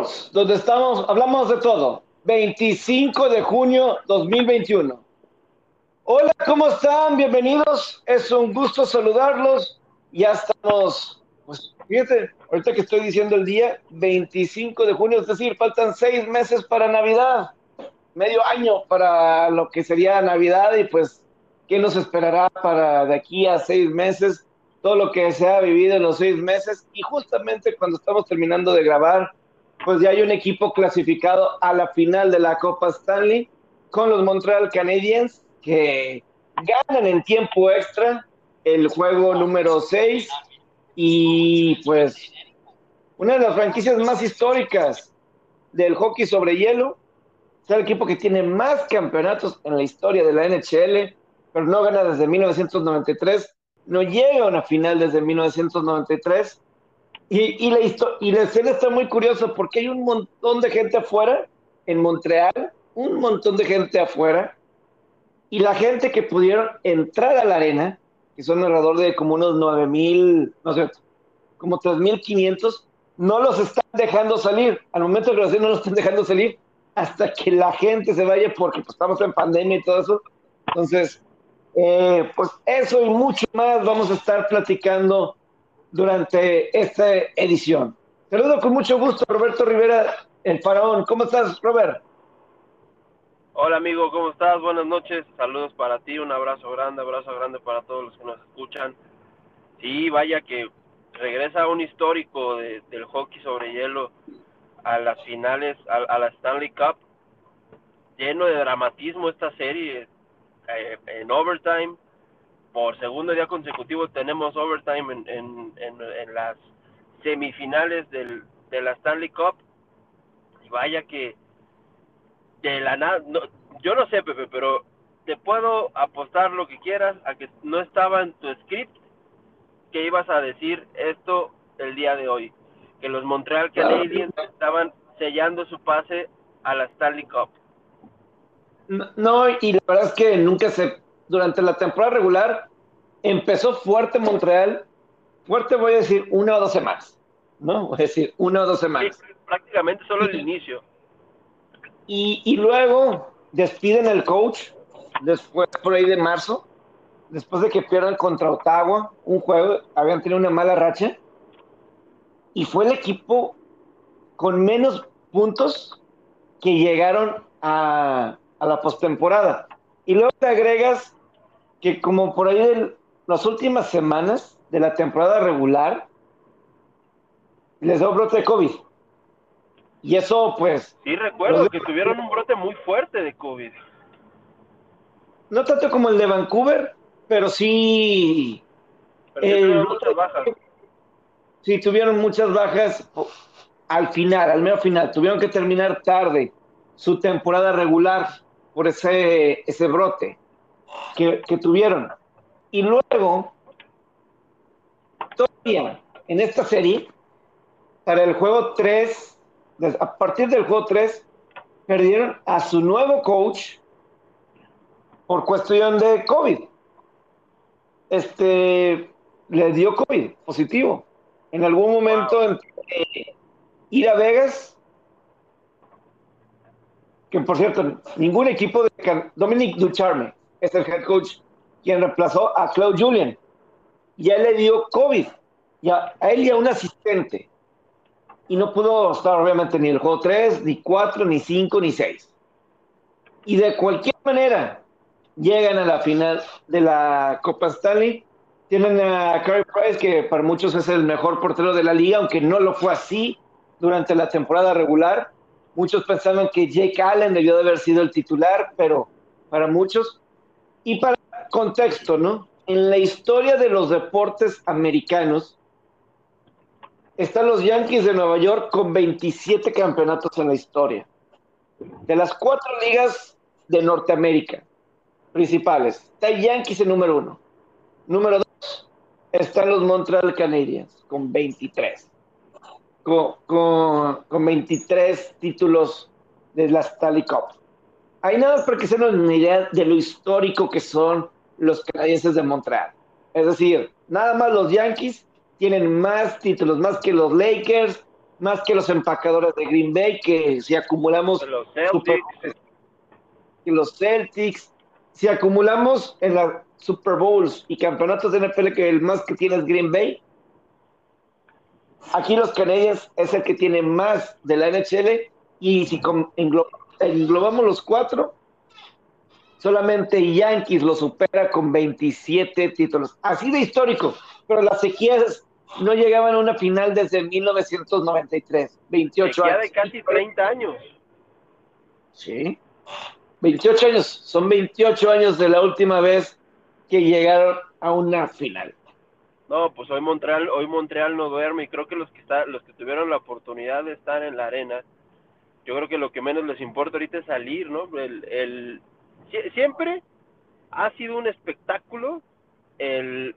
Sports, donde estamos, hablamos de todo. 25 de junio 2021. Hola, ¿cómo están? Bienvenidos. Es un gusto saludarlos. Ya estamos, pues fíjate, ahorita que estoy diciendo el día, 25 de junio, es decir, faltan seis meses para Navidad, medio año para lo que sería Navidad y pues, ¿qué nos esperará para de aquí a seis meses? Todo lo que se ha vivido en los seis meses y justamente cuando estamos terminando de grabar, pues ya hay un equipo clasificado a la final de la Copa Stanley con los Montreal Canadiens que ganan en tiempo extra el juego número 6 y pues una de las franquicias más históricas del hockey sobre hielo. Es el equipo que tiene más campeonatos en la historia de la NHL, pero no gana desde 1993, no llega a una final desde 1993 y, la, y la escena está muy curiosa porque hay un montón de gente afuera, en Montreal, un montón de gente afuera, y la gente que pudieron entrar a la arena, que son alrededor de como unos 9 mil, no sé, como 3.500, no los están dejando salir. Al momento de grabación no los están dejando salir hasta que la gente se vaya porque pues, estamos en pandemia y todo eso. Entonces, eh, pues eso y mucho más vamos a estar platicando durante esta edición. Saludo con mucho gusto Roberto Rivera, el faraón. ¿Cómo estás, Robert? Hola amigo, ¿cómo estás? Buenas noches, saludos para ti, un abrazo grande, abrazo grande para todos los que nos escuchan. Sí, vaya que regresa un histórico del hockey sobre hielo a las finales, a, la Stanley Cup, lleno de dramatismo esta serie, eh, en overtime, por segundo día consecutivo tenemos overtime en, en, en, las semifinales del, de la Stanley Cup. Y vaya que de la nada, no, yo no sé, Pepe, pero te puedo apostar lo que quieras a que no estaba en tu script que ibas a decir esto el día de hoy. Que los Montreal Canadiens estaban sellando su pase a la Stanley Cup. No, y la verdad es que nunca se durante la temporada regular empezó fuerte Montreal, fuerte voy a decir una o dos semanas, ¿no? Voy a decir una o dos semanas. prácticamente solo el inicio. Y, y luego despiden al coach después por ahí de marzo, después de que pierdan contra Ottawa, un juego, habían tenido una mala racha, y fue el equipo con menos puntos que llegaron a, a la postemporada. Y luego te agregas que como por ahí de las últimas semanas de la temporada regular, les dio brote de COVID. Y eso, pues. Sí, recuerdo que tuvieron un brote muy fuerte de COVID. No tanto como el de Vancouver, pero sí. tuvieron muchas bajas. Sí, tuvieron muchas bajas al final, al medio final. Tuvieron que terminar tarde su temporada regular por ese, ese brote que, tuvieron. Y luego, todavía en esta serie, para el juego 3, a partir del juego 3, perdieron a su nuevo coach por cuestión de COVID. Este le dio COVID positivo. En algún momento ir a Vegas, que por cierto, ningún equipo de Dominic Ducharme es el head coach quien reemplazó a Claude Julien. Ya le dio COVID, ya, a él y a un asistente. Y no pudo estar obviamente ni el juego 3, ni 4, ni 5, ni 6. Y de cualquier manera, llegan a la final de la Copa Stanley. Tienen a Carey Price, que para muchos es el mejor portero de la liga, aunque no lo fue así durante la temporada regular. Muchos pensaban que Jake Allen debió de haber sido el titular, pero para muchos. Y para contexto, ¿no? En la historia de los deportes americanos, están los Yankees de Nueva York con 27 campeonatos en la historia. De las cuatro ligas de Norteamérica principales, está Yankees en número uno. Número dos, están los Montreal Canadiens con 23. Con, con, con 23 títulos de la Stanley Cup. Hay nada para que se nos una idea de lo histórico que son los canadienses de Montreal. Es decir, nada más los Yankees tienen más títulos, más que los Lakers, más que los empacadores de Green Bay, que si acumulamos Los Celtics. los Celtics, si acumulamos en las Super Bowls y campeonatos de NFL que el más que tiene es Green Bay, aquí los Canadiens es el que tiene más de la NHL y si englobamos los cuatro, solamente Yankees lo supera con 27 títulos. Así de histórico, pero las sequías no llegaban a una final desde 1993, 28 Sequía años. de casi 30 años. Sí. 28 años, son 28 años de la última vez que llegaron a una final. No, pues hoy Montreal, hoy Montreal no duerme y creo que los que está, los que tuvieron la oportunidad de estar en la arena, yo creo que lo que menos les importa ahorita es salir, ¿no? El, el siempre ha sido un espectáculo el,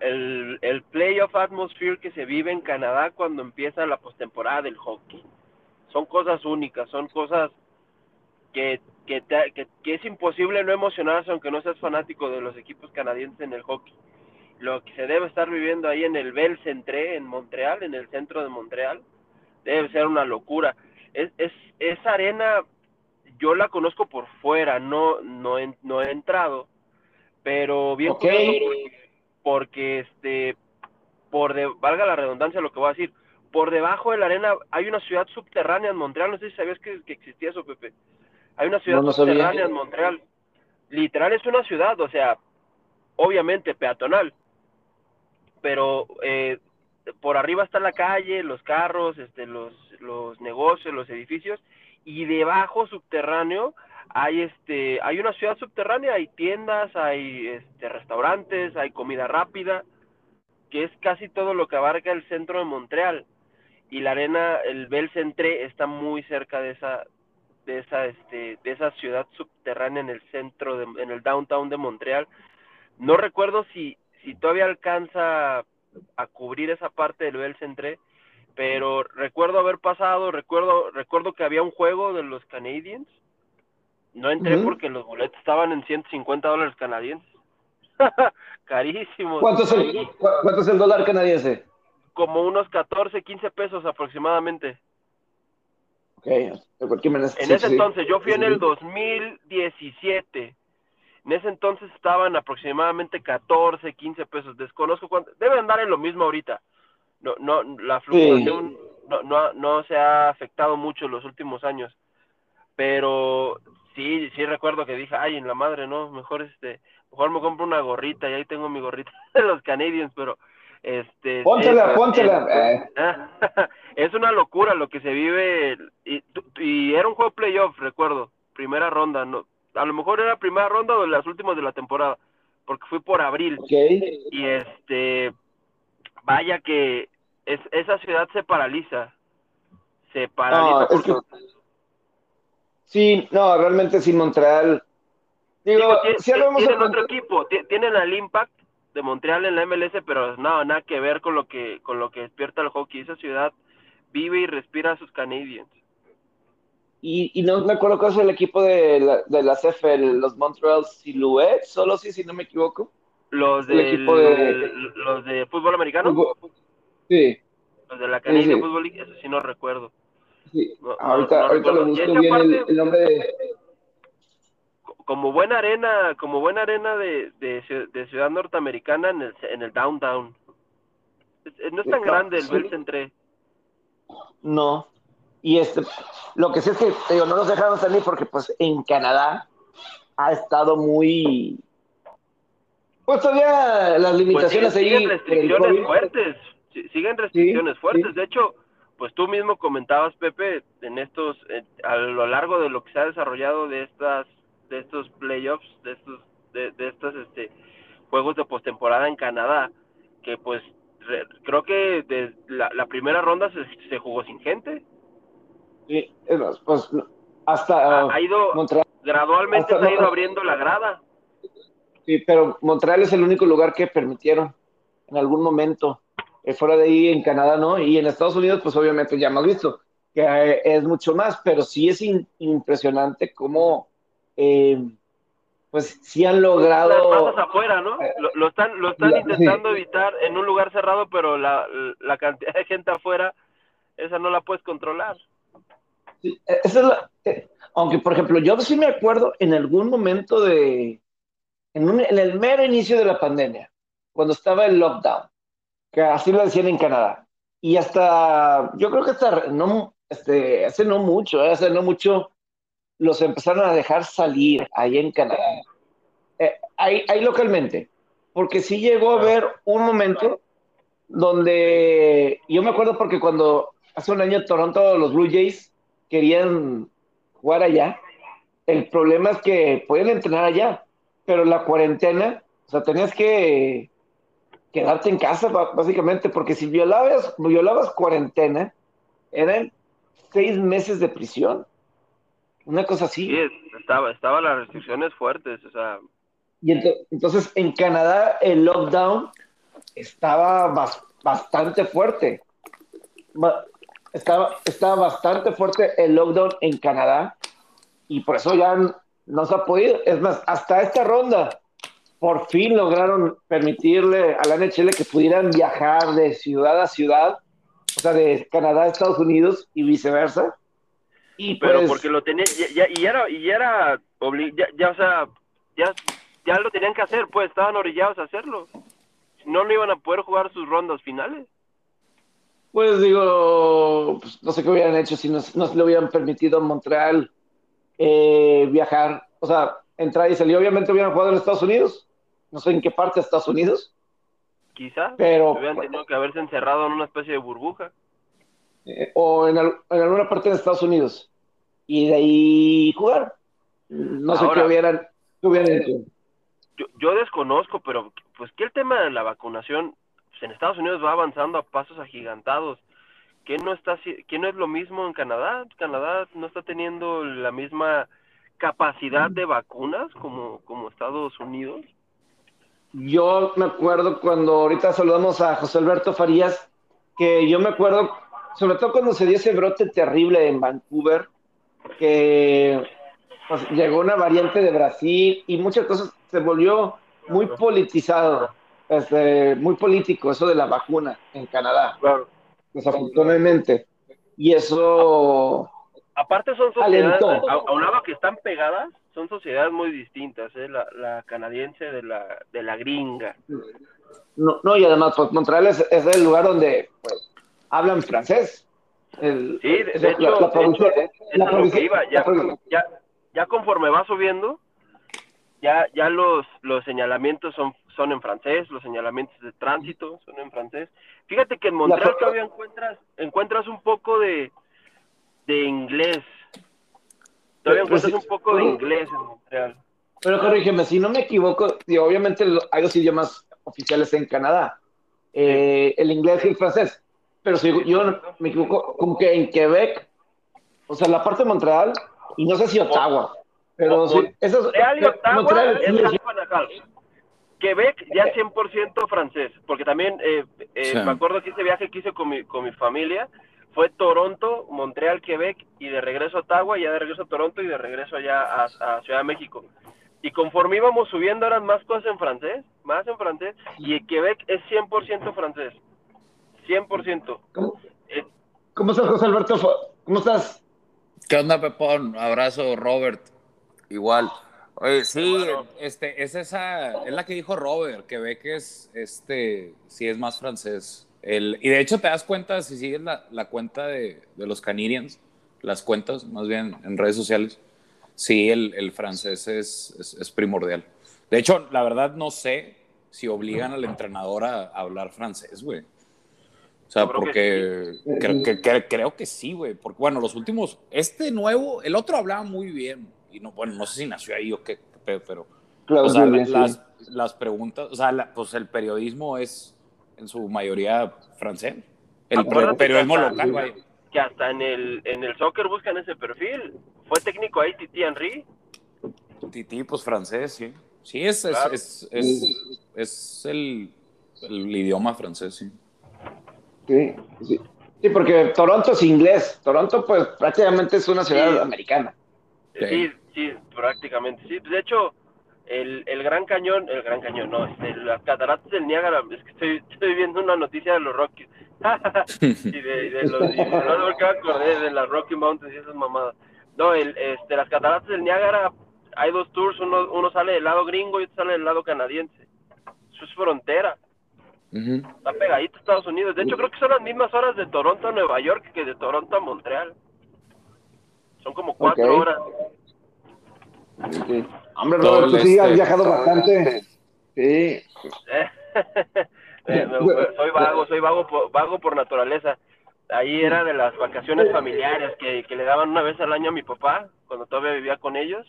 el, el playoff atmosphere que se vive en Canadá cuando empieza la postemporada del hockey. Son cosas únicas, son cosas que, que, te, que, que, es imposible no emocionarse aunque no seas fanático de los equipos canadienses en el hockey. Lo que se debe estar viviendo ahí en el Bell Centre, en Montreal, en el centro de Montreal, debe ser una locura. Es, es, esa arena, yo la conozco por fuera, no, no, he, no he entrado, pero bien okay. porque, porque, este, por de, valga la redundancia lo que voy a decir, por debajo de la arena hay una ciudad subterránea en Montreal, no sé si sabías que, que existía eso, Pepe. Hay una ciudad No, no subterránea sabía. en Montreal. Literal es una ciudad, o sea, obviamente peatonal, pero eh, por arriba está la calle, los carros, este, los, los negocios, los edificios, y debajo subterráneo hay este, hay una ciudad subterránea, hay tiendas, hay este, restaurantes, hay comida rápida, que es casi todo lo que abarca el centro de Montreal. Y la arena, el Centre está muy cerca de esa, de esa, este, de esa ciudad subterránea en el centro, de, en el downtown de Montreal. No recuerdo si, si todavía alcanza a cubrir esa parte del Bell Centre, pero recuerdo haber pasado, recuerdo, recuerdo que había un juego de los Canadiens. No entré porque los boletos estaban en 150 dólares canadienses. Carísimos. ¿Cuánto es, el, cu- cuánto es el dólar canadiense? Como unos 14, 15 pesos aproximadamente. Ok, de cualquier manera. En ese sí. entonces, yo fui en el 2017. En ese entonces estaban aproximadamente 14, 15 pesos. Desconozco cuánto. Debe andar en lo mismo ahorita. No, no, la fluctuación no, no, no se ha afectado mucho en los últimos años. Pero sí, sí recuerdo que dije, ay, en la madre, no, mejor este, mejor me compro una gorrita y ahí tengo mi gorrita de los Canadiens, pero este Póntela, es- póntela. es- es una locura lo que se vive y, y era un juego playoff, recuerdo, primera ronda, no, a lo mejor era primera ronda o de las últimas de la temporada, porque fui por abril ok. y este, vaya que es, esa ciudad se paraliza, se paraliza No, es porque que- sí, no, realmente sí, Montreal. Digo, si hablamos de tienen otro equipo, ti- tienen al Impact de Montreal en la MLS, pero no, nada que ver con lo que con lo que despierta el hockey. Esa ciudad vive y respira a sus Canadiens. Y, y no me acuerdo cuál es el equipo de la, de la CFL, los Montreal Silhouettes, solo sí, si no me equivoco. Los El de equipo de- los de fútbol americano, Fútbol- Sí, los de la Canadian sí. Football League, eso sí no recuerdo. sí. No, ahorita no ahorita lo busco bien el, nombre de. Como buena arena, como buena arena de, de, ciu- de ciudad norteamericana en el en el downtown. No es tan grande el sí. Bell Centre. No. Y este, lo que sí es que, te digo, no nos dejaron salir porque, pues, en Canadá ha estado muy. Pues todavía las Pues limitaciones siguen, siguen restricciones fuertes, siguen restricciones Sí, fuertes. sí. De hecho, pues tú mismo comentabas, Pepe, en estos, eh, a lo largo de lo que se ha desarrollado de estas, de estos playoffs, de estos, de, de estos, este, juegos de postemporada en Canadá, que pues re- creo que de la, la primera ronda se, se jugó sin gente. Sí, pues, hasta Ha, ha ido Montreal. gradualmente hasta se ha ido abriendo la grada. Sí, pero Montreal es el único lugar que permitieron en algún momento. Eh, fuera de ahí en Canadá, ¿no? Y en Estados Unidos, pues obviamente ya hemos visto que eh, es mucho más, pero sí es in- impresionante cómo, eh, pues sí han Las logrado. masas afuera, ¿no? Lo, lo están, lo están La- intentando evitar en un lugar cerrado, pero la, la cantidad de gente afuera esa no la puedes controlar. E, esa es la, eh, aunque, por ejemplo, yo sí me acuerdo en algún momento de, en, un, en el mero inicio de la pandemia, cuando estaba el lockdown, que así lo decían en Canadá, y hasta, yo creo que hasta, no, este, hace no mucho, eh, hace no mucho, los empezaron a dejar salir ahí en Canadá, eh, ahí, ahí localmente, porque sí llegó a haber un momento donde, yo me acuerdo porque cuando hace un año Toronto, los Blue Jays querían jugar allá, el problema es que pueden entrenar allá, pero la cuarentena, o sea, tenías que quedarte en casa básicamente, porque si violabas, violabas cuarentena, eran seis meses de prisión. Una cosa así. Sí, estaba, estaba las restricciones fuertes, o sea. Y entonces en Canadá el lockdown estaba bastante fuerte. Estaba, estaba bastante fuerte el lockdown en Canadá y por eso ya no se ha podido. Es más, hasta esta ronda por fin lograron permitirle a la NHL que pudieran viajar de ciudad a ciudad, o sea, de Canadá a Estados Unidos y viceversa. Y Pero pues porque lo tenía, ya, y era, y era, ya, ya, o sea, ya, ya lo tenían que hacer, pues estaban orillados a hacerlo. No, no iban a poder jugar sus rondas finales. Pues digo, pues, no sé qué hubieran hecho si no, no le hubieran permitido a Montreal eh, viajar, o sea, entrar y salir. Obviamente hubieran jugado en Estados Unidos, no sé en qué parte de Estados Unidos. Quizá, pero hubieran tenido que haberse encerrado en una especie de burbuja. Eh, o en, alguna parte de Estados Unidos. Y de ahí jugar. No sé qué hubieran, hecho. Yo, yo, desconozco, pero pues que el tema de la vacunación pues, en Estados Unidos va avanzando a pasos agigantados. ¿Qué no, está, ¿Qué no es lo mismo en Canadá? Canadá no está teniendo la misma capacidad de vacunas como, como Estados Unidos? Yo me acuerdo cuando ahorita saludamos a José Alberto Farías, que yo me acuerdo, sobre todo cuando se dio ese brote terrible en Vancouver, que pues, llegó una variante de Brasil y muchas cosas se volvió muy politizado, este, muy político eso de la vacuna en Canadá, claro. desafortunadamente. Y eso Aparte son sociedades, a, un lado que están pegadas, son sociedades muy distintas, ¿eh? la, la, canadiense de la, de la gringa. No, no y además, pues Montreal es, es el lugar donde pues, hablan francés. El, sí, de, hecho, la, lo que iba, ya, ya, ya conforme va subiendo, ya, ya los, los señalamientos son, son en francés, los señalamientos de tránsito son en francés. Fíjate que en Montreal todavía encuentras, encuentras un poco de, de inglés. Todavía pues, un poco de inglés en Montreal. Pero corrígeme, si no me equivoco, obviamente hay dos idiomas oficiales en Canadá, eh, el inglés y el francés. Pero si yo me equivoco, como que en Quebec, o sea, la parte de Montreal, y no sé si Ottawa, pero sí, eso Montreal y Ottawa Montreal, es Quebec ya 100% francés, porque también eh, eh, me acuerdo que ese viaje que hice con mi, con mi familia, fue Toronto, Montreal, Quebec y de regreso a Ottawa, ya de regreso a Toronto y de regreso allá a, Ciudad de México. Y conforme íbamos subiendo eran más cosas en francés, más en francés, y Quebec es 100% francés. 100%. ¿Cómo, eh, ¿Cómo estás, José Alberto? ¿Cómo estás? ¿Qué onda, Pepón? Abrazo, Robert. Igual. Oye, sí, este, es esa, es la que dijo Robert, Quebec es, este, sí es más francés y de hecho te das cuenta, si sigues la, la cuenta de, de, los Canadiens, las cuentas más bien en redes sociales, sí, el, el francés es, es, primordial. De hecho, la verdad no sé si obligan al entrenador a, hablar francés, güey. O sea, porque creo, que, creo que sí, güey. Porque, bueno, los últimos, este nuevo, el otro hablaba muy bien. Y no, bueno, no sé si nació ahí o qué, pero... o sea, las, las, preguntas, o sea, pues el periodismo es en su mayoría francés. El periodismo local, güey. Que hasta en el, en el soccer buscan ese perfil. Fue técnico ahí Titi Henry. Titi, pues francés, sí. Sí, es, es, es, es, el, el, idioma francés, sí. Sí, sí. Sí, porque Toronto es inglés. Toronto, pues, prácticamente es una ciudad americana. Sí, sí, prácticamente. Sí, de hecho, el, el Gran Cañón, el Gran Cañón, no, este, las cataratas del Niágara, es que estoy, estoy viendo una noticia de los Rockies, y de, de los, y de, no me acordé de las Rocky Mountains y esas mamadas. No, el, este, las cataratas del Niágara, hay dos tours, uno, uno sale del lado gringo y otro sale del lado canadiense. Eso es frontera. Está pegadito a Estados Unidos. De hecho, creo que son las mismas horas de Toronto a Nueva York que de Toronto a Montreal. Son como cuatro horas. Sí. Hombre, Robert, tú sí has este. viajado bastante. Sí. Eh, soy vago, soy vago por, vago por naturaleza. Ahí era de las vacaciones familiares que, que le daban una vez al año a mi papá, cuando todavía vivía con ellos.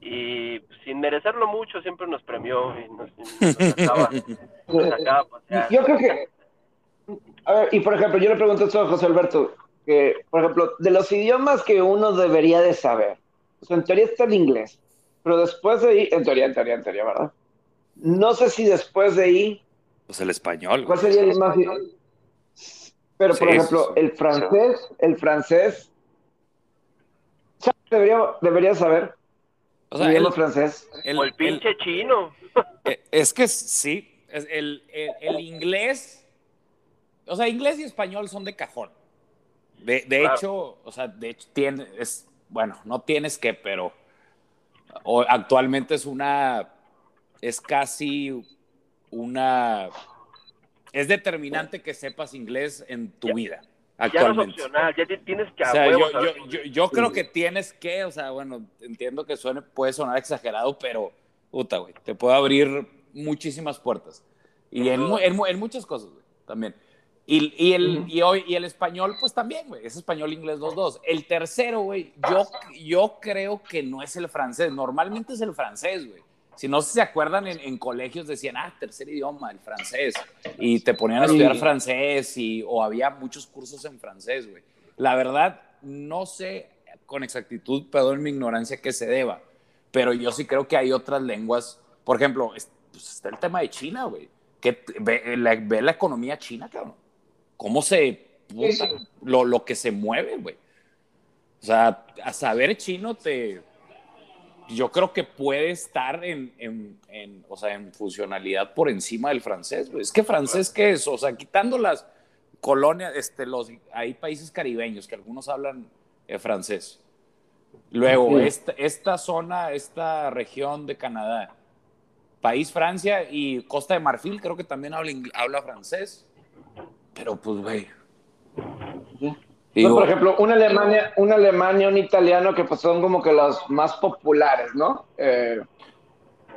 Y sin merecerlo mucho, siempre nos premió y nos, y nos sacaba, nos. Yo creo que. A ver, y por ejemplo, yo le pregunto esto a José Alberto, que, por ejemplo, de los idiomas que uno debería de saber, o sea, en teoría está el inglés, pero después de ahí, en teoría, en teoría, en teoría, ¿verdad? No sé si después de ahí, Pues el español. ¿cuál sería el más... Pero, por Sí, ejemplo, sí, sí. el francés, el francés, debería, debería saber O el sea, el- francés. el- o el pinche chino. Eh, Es que sí, es el, el- el inglés, o sea, inglés y español son de cajón. De, de Claro. hecho, o sea, de hecho, tiene, es, bueno, no tienes que, pero o- actualmente es una, es casi una, es determinante que sepas inglés en tu Ya- vida, Ya no es actualmente. opcional, ya tienes que O sea, yo, saber yo, inglés. yo, yo creo que tienes que, o sea, bueno, entiendo que suene, puede sonar exagerado, pero, puta, güey, te puede abrir muchísimas puertas. Y en, en muchas cosas, güey, también. Y, y, el, y, hoy, y el español, pues también, güey, es español-inglés 2-2. El tercero, güey, yo, yo creo que no es el francés, normalmente es el francés, güey. Si no se acuerdan, en, en colegios decían, ah, tercer idioma, el francés. Y te ponían a estudiar Sí. francés y, o había muchos cursos en francés, güey. La verdad, no sé con exactitud, perdón mi ignorancia, que se deba. Pero yo sí creo que hay otras lenguas. Por ejemplo, es- pues está el tema de China, güey. Que ve ve la economía china, cabrón. ¿Cómo se... puta, lo, lo que se mueve, güey. O sea, a saber chino te... Yo creo que puede estar en, en, en, o sea, en funcionalidad por encima del francés, güey. Es que francés, ¿qué es? O sea, quitando las colonias, este, los, hay países caribeños que algunos hablan eh, francés. Luego, Sí. esta, esta zona, esta región de Canadá, país Francia y Costa de Marfil, creo que también habla, habla francés. Pero pues, güey. No, por ejemplo, una Alemania, una Alemania, un italiano, que pues son como que los más populares, ¿no? Eh,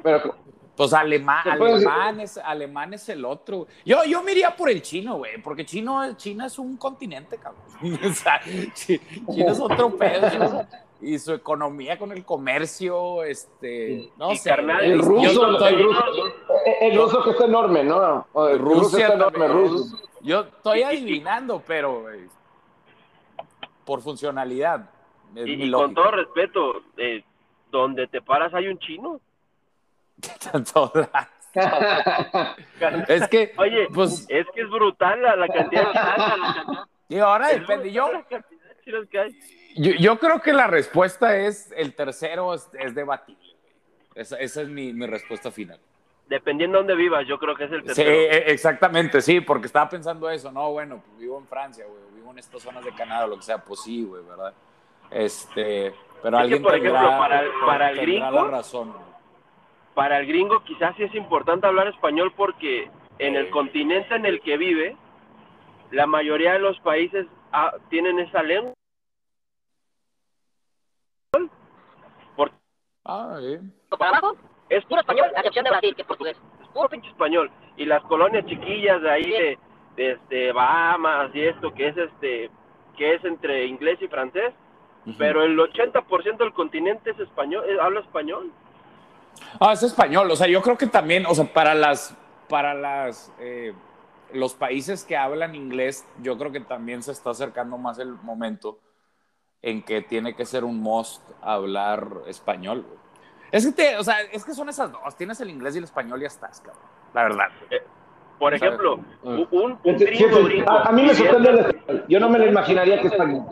pero Pues alemán, ¿Se puede decir? alemán, es, alemán es el otro. Yo, yo me iría por el chino, güey, porque chino, China es un continente, cabrón. O sea, Chi- China es otro pedo. China- y su economía con el comercio, este, no Y sé. carnal, el Yo ruso, estoy- el ruso, eh, el ruso que está enorme, ¿no? El ruso Rusia está enorme, también. ruso. Yo estoy adivinando, pero por funcionalidad. Y, con todo respeto, eh, donde te paras hay un chino. Es que, Oye, pues, es que es brutal la, la cantidad de chinos, y ahora es depende. Yo, que hay. Creo que la respuesta es el tercero es, es debatible. Esa, esa es mi, mi respuesta final. Dependiendo de dónde vivas, yo creo que es el Sí, tercero. e- exactamente, sí, porque estaba pensando eso. No, bueno, pues vivo en Francia, güey, vivo en estas zonas de Canadá, lo que sea, pues sí, güey, ¿verdad? Este, pero Es que, alguien por tendrá, ejemplo, para el- para el tendrá gringo, la razón. güey. Para el gringo quizás sí es importante hablar español porque en el continente en el que vive, la mayoría de los países ah, tienen esa lengua. Porque Ah, sí. para abajo, es puro español, a excepción de Brasil, que es portugués. es puro pinche español. Y las colonias chiquillas de ahí de, de, este, Bahamas y esto, que es este que es entre inglés y francés, pero el 80% del continente es español, eh, habla español. Ah, es español. O sea, yo creo que también, o sea, para las, para las, eh, los países que hablan inglés, yo creo que también se está acercando más el momento en que tiene que ser un must hablar español. güey. Es que, te- o sea, es que son esas dos. Tienes el inglés y el español y ya estás, cabrón. La verdad. Por O sea, ejemplo, un, un gringo gringo a, a mí me sorprende el viviendo- español. Yo no me lo imaginaría que español.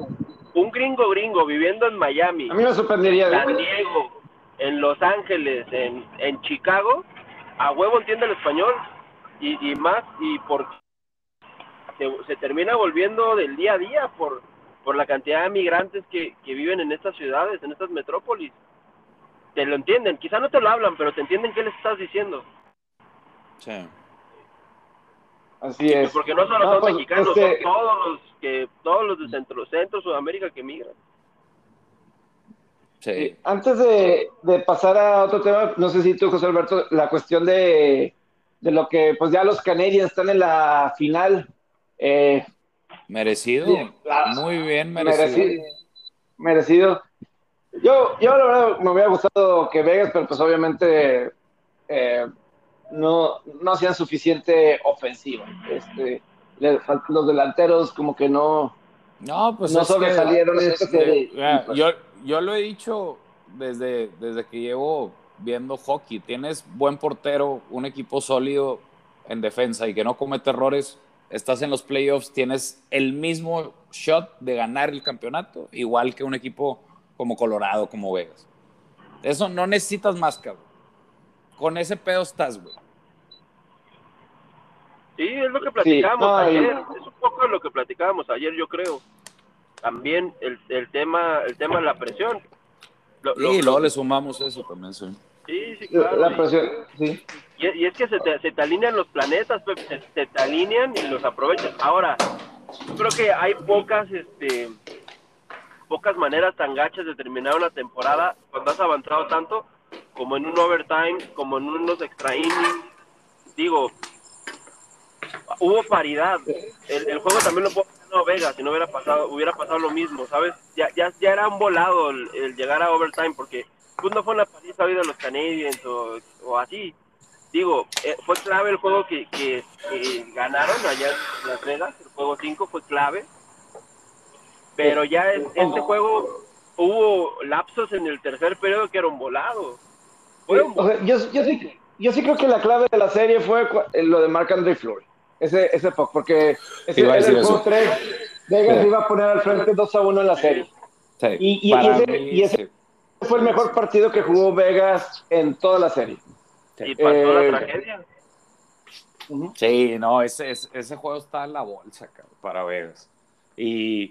un gringo gringo viviendo en Miami, A mí me sorprendería. San Diego, en Los Ángeles, en, en Chicago, a huevo entiende el español y, y más y por se, se termina volviendo del día a día por, por la cantidad de migrantes que, que viven en estas ciudades, en estas metrópolis. Te lo entienden, quizá no te lo hablan, pero te entienden qué les estás diciendo. Sí. Así es. Porque no solo No, son pues, mexicanos, este- son todos los que todos los de Centro, Centro Sudamérica que migran. Sí. Antes de, de pasar a otro tema, no sé si tú, José Alberto, la cuestión de, de lo que, pues ya los Canadiens están en la final. Eh, Merecido. La- Muy bien merecido. merecido. merecido. Yo, yo la verdad me hubiera gustado que Vegas, pero pues obviamente eh, no, no hacían suficiente ofensiva. Este, los delanteros como que no, No, pues no es que- sobresalieron serie. Mira, Y, pues, yo, yo lo he dicho desde, desde que llevo viendo hockey. Tienes buen portero, un equipo sólido en defensa y que no comete errores. Estás en los playoffs, tienes el mismo shot de ganar el campeonato, igual que un equipo como Colorado, como Vegas. Eso no necesitas más, cabrón. Con ese pedo estás, güey. Sí, es lo que platicábamos ayer, es un poco lo que platicábamos ayer, yo creo. También el, el tema el tema de la presión. Lo- lo- Y luego le sumamos eso también, sí. sí, sí, claro. la presión, sí. Y, y es que se te, se te alinean los planetas, Pepe, se, se te alinean y los aprovechas. Ahora, yo creo que hay pocas, este, pocas maneras tan gachas de terminar una temporada cuando has avanzado tanto como en un overtime, como en unos extra innings. Digo, hubo paridad. El, juego también lo haber ganado Vegas si no hubiera pasado, hubiera pasado lo mismo, ¿sabes? Ya, ya, ya era un volado el, llegar a overtime porque pues no fue una paliza de los Canadiens o, o así digo, eh, fue clave el juego que, que, que ganaron allá en Las Vegas, el juego 5 fue clave, pero ya en este juego hubo lapsos en el tercer periodo que eran volados. O sea, yo, yo, sí, yo sí creo que la clave de la serie fue eh, lo de Marc André Fleury. Ese, ese puck, porque ese Iba a era decir el juego eso. 3. Vegas Sí. iba a poner al frente 2 a 1 en la serie. Sí, Y- y- ese- mí, y ese- sí. Fue el mejor partido que jugó Vegas en toda la serie. y pasó Eh, la tragedia. Ujú. Sí, no, ese, ese, ese juego está en la bolsa, cabrón, para Vegas. Y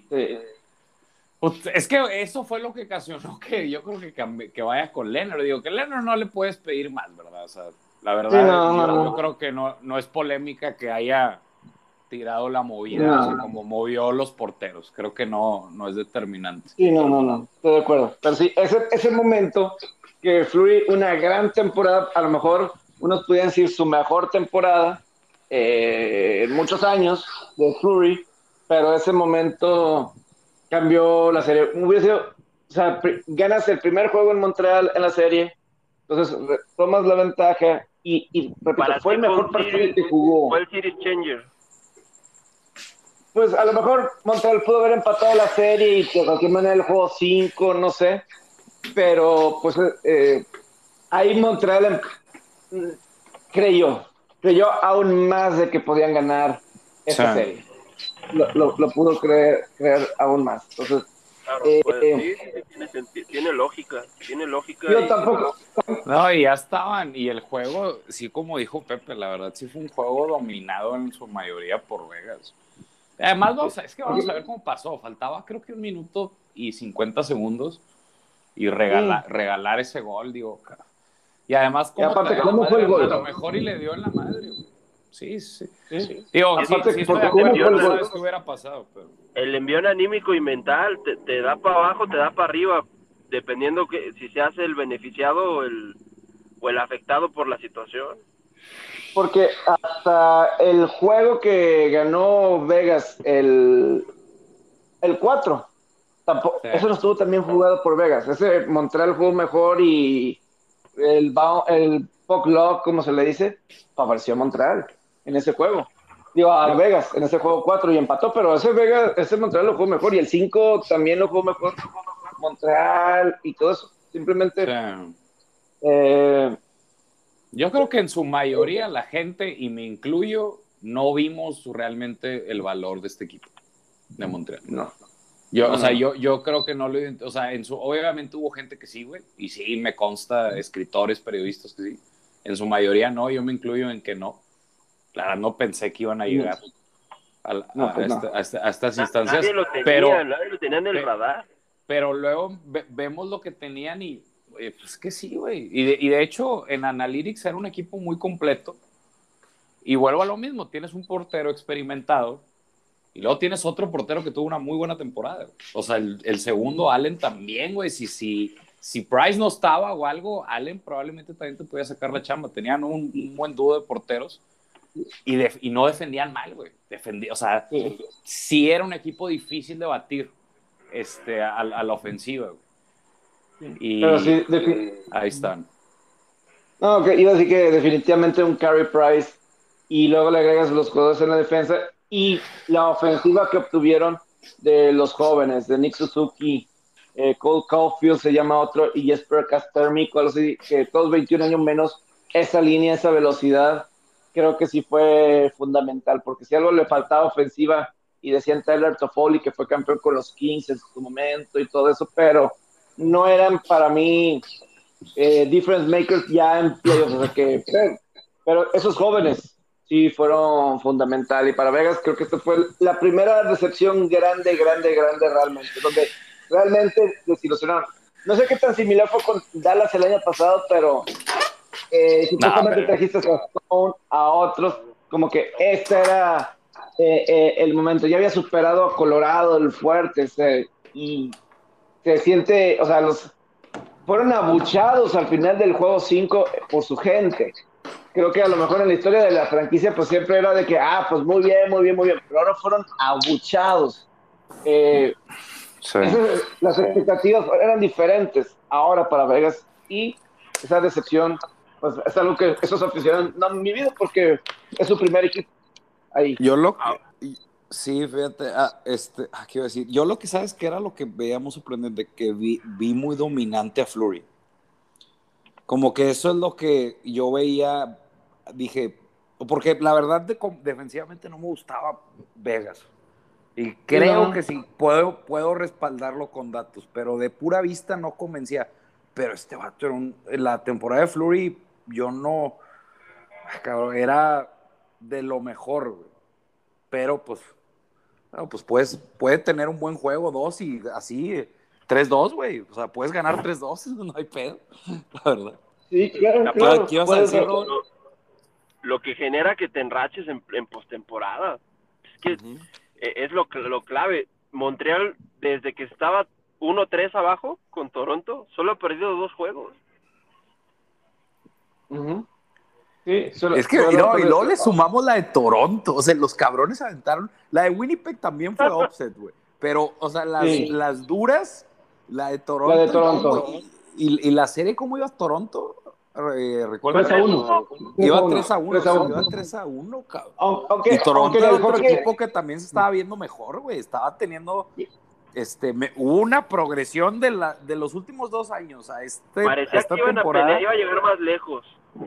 pues, es que eso fue lo que ocasionó que yo creo que, que vaya con Leonard. Digo, que Leonard no le puedes pedir más, ¿verdad? O sea, la verdad, no, yo, creo que no, no es polémica que haya tirado la movida, No. así como movió los porteros. Creo que no, no es determinante. Sí, no, no, no, estoy de acuerdo. Pero sí, ese, ese momento que Fleury, una gran temporada, a lo mejor unos pudieran decir su mejor temporada eh, en muchos años de Fleury, pero ese momento cambió la serie. Hubiera sido, o sea, ganas el primer juego en Montreal en la serie, entonces tomas la ventaja y, y repito, Para fue el mejor partido series- que jugó. Fue el series changer. Pues a lo mejor Montreal pudo haber empatado la serie y de cualquier manera el juego 5, no sé. Pero pues eh, ahí Montreal em- creyó, creyó aún más de que podían ganar esa Sí. serie. Lo, lo- lo pudo creer, creer aún más. Entonces, Claro, Eh, pues, eh. sí, sí, tiene, tiene lógica, tiene lógica. yo y- tampoco. No, y ya estaban. Y el juego, sí, como dijo Pepe, la verdad, sí fue un juego dominado en su mayoría por Vegas. Además, vamos a- es que vamos a ver cómo pasó. Faltaba, creo que un minuto y 50 segundos. Y regala- regalar ese gol, digo. Y además, Y aparte, ¿cómo fue el gol? A lo mejor y le dio en la madre, güey. Sí, sí. Sí. Digo, hubiera pasado, pero... el envión anímico y mental te, te da para abajo, te da para arriba, dependiendo que si se hace el beneficiado o el, o el afectado por la situación. Porque hasta el juego que ganó Vegas, el, el 4, tampoco, Sí. eso no estuvo también jugado por Vegas. Ese Montreal jugó mejor y el, el puck lock, como se le dice, favoreció a Montreal en ese juego. Digo, a Vegas en ese juego 4 y empató, pero ese Vegas, ese Montreal lo jugó mejor y el 5 también lo jugó mejor. Montreal y todo eso. Simplemente, eh, Yo creo que en su mayoría la gente, y me incluyo, no vimos realmente el valor de este equipo de Montreal. no. Yo, No, o sea, no. yo, yo creo que no lo o sea, en su, obviamente hubo gente que sí, güey, y sí, me consta, escritores, periodistas que sí. En su mayoría no, yo me incluyo en que no. Claro, no pensé que iban a llegar. a, a- No, pues a no. esta- a esta- a estas instancias. Nadie lo tenía, pero, nadie lo tenía en el pe- radar. pero luego ve- vemos lo que tenían y pues que sí, güey. Y de, y de hecho, en Analytics era un equipo muy completo. Y vuelvo a lo mismo, tienes un portero experimentado y luego tienes otro portero que tuvo una muy buena temporada. O sea, el, el segundo, Allen también, güey. Si, si, si Price no estaba o algo, Allen probablemente también te podía sacar la chamba. Tenían un, un buen dúo de porteros y, y no defendían mal, güey. Defendí, o sea, Sí. sí era un equipo difícil de batir este, a, a la ofensiva. güey. Y Pero sí, ahí están. No, que iba a decir que definitivamente un carry price y luego le agregas los jugadores en la defensa y la ofensiva que obtuvieron de los jóvenes, de Nick Suzuki, eh, Cole Caulfield se llama otro y Jesper Castermico, algo así, que todos 21 años menos, esa línea, esa velocidad, creo que sí fue fundamental, porque si algo le faltaba ofensiva y decían Tyler Toffoli que fue campeón con los Kings en su momento y todo eso, pero no eran para mí eh, difference makers ya en playoffs, o sea que, pero, esos jóvenes sí fueron fundamental y para Vegas creo que esta fue la primera decepción grande, grande, grande realmente, donde realmente desilusionaron. No sé qué tan similar fue con Dallas el año pasado, pero eh, supuestamente hombre. trajiste a Stone, a otros, como que este era eh, eh, el momento. Ya había superado a Colorado, el fuerte, se- y se siente, o sea, los fueron abuchados al final del juego 5 por su gente. Creo que a lo mejor en la historia de la franquicia, pues siempre era de que, ah, pues muy bien, muy bien, muy bien, pero ahora fueron abuchados. Eh, esas- las expectativas eran diferentes ahora para Vegas y esa decepción, pues es algo que esos aficionados no han vivido porque es su primer equipo ahí. Yo lo que. Sí, fíjate, ah, este, ah, ¿qué iba a decir? Yo lo que sabes que era lo que veíamos sorprendente, que vi, vi muy dominante a Flurry. Como que eso es lo que yo veía, dije, porque la verdad de, defensivamente no me gustaba Vegas. Y creo No. que sí, puedo, puedo respaldarlo con datos, pero de pura vista no convencía. Pero este vato era un, la temporada de Flurry, yo no, ah, cabrón, era de lo mejor, güey. Pero pues, no, pues puedes, puede tener un buen juego, dos y así, eh, 3-2, güey. O sea, puedes ganar 3-2, no hay pedo, la verdad. Sí, claro, La- claro. ¿qué ibas a decir? Lo, lo que genera que te enraches en, en postemporada. Es que Ujú. eh, es lo, lo clave. Montreal, desde que estaba 1-3 abajo con Toronto, solo ha perdido dos juegos. Ujú. Sí, solo- Es que, solo- y, no, y luego le sumamos la de Toronto. O sea, los cabrones aventaron. La de Winnipeg también fue offset, güey. Pero, o sea, las, Sí. las duras, la de Toronto. La de Toronto. Y, y la serie, ¿cómo iba Toronto? Eh, ¿Recuerdas? 3 a 1. Iba 3 a 1. 3 a 1. Iba 3 a 1, cabrón. Aunque, Y Toronto era el otro hockey- equipo que también se estaba viendo mejor, güey. Estaba teniendo. Este, me- hubo una progresión de, la, de los últimos dos años a, este, a Parecía esta que iban a temporada. pelear, iba a llegar más lejos.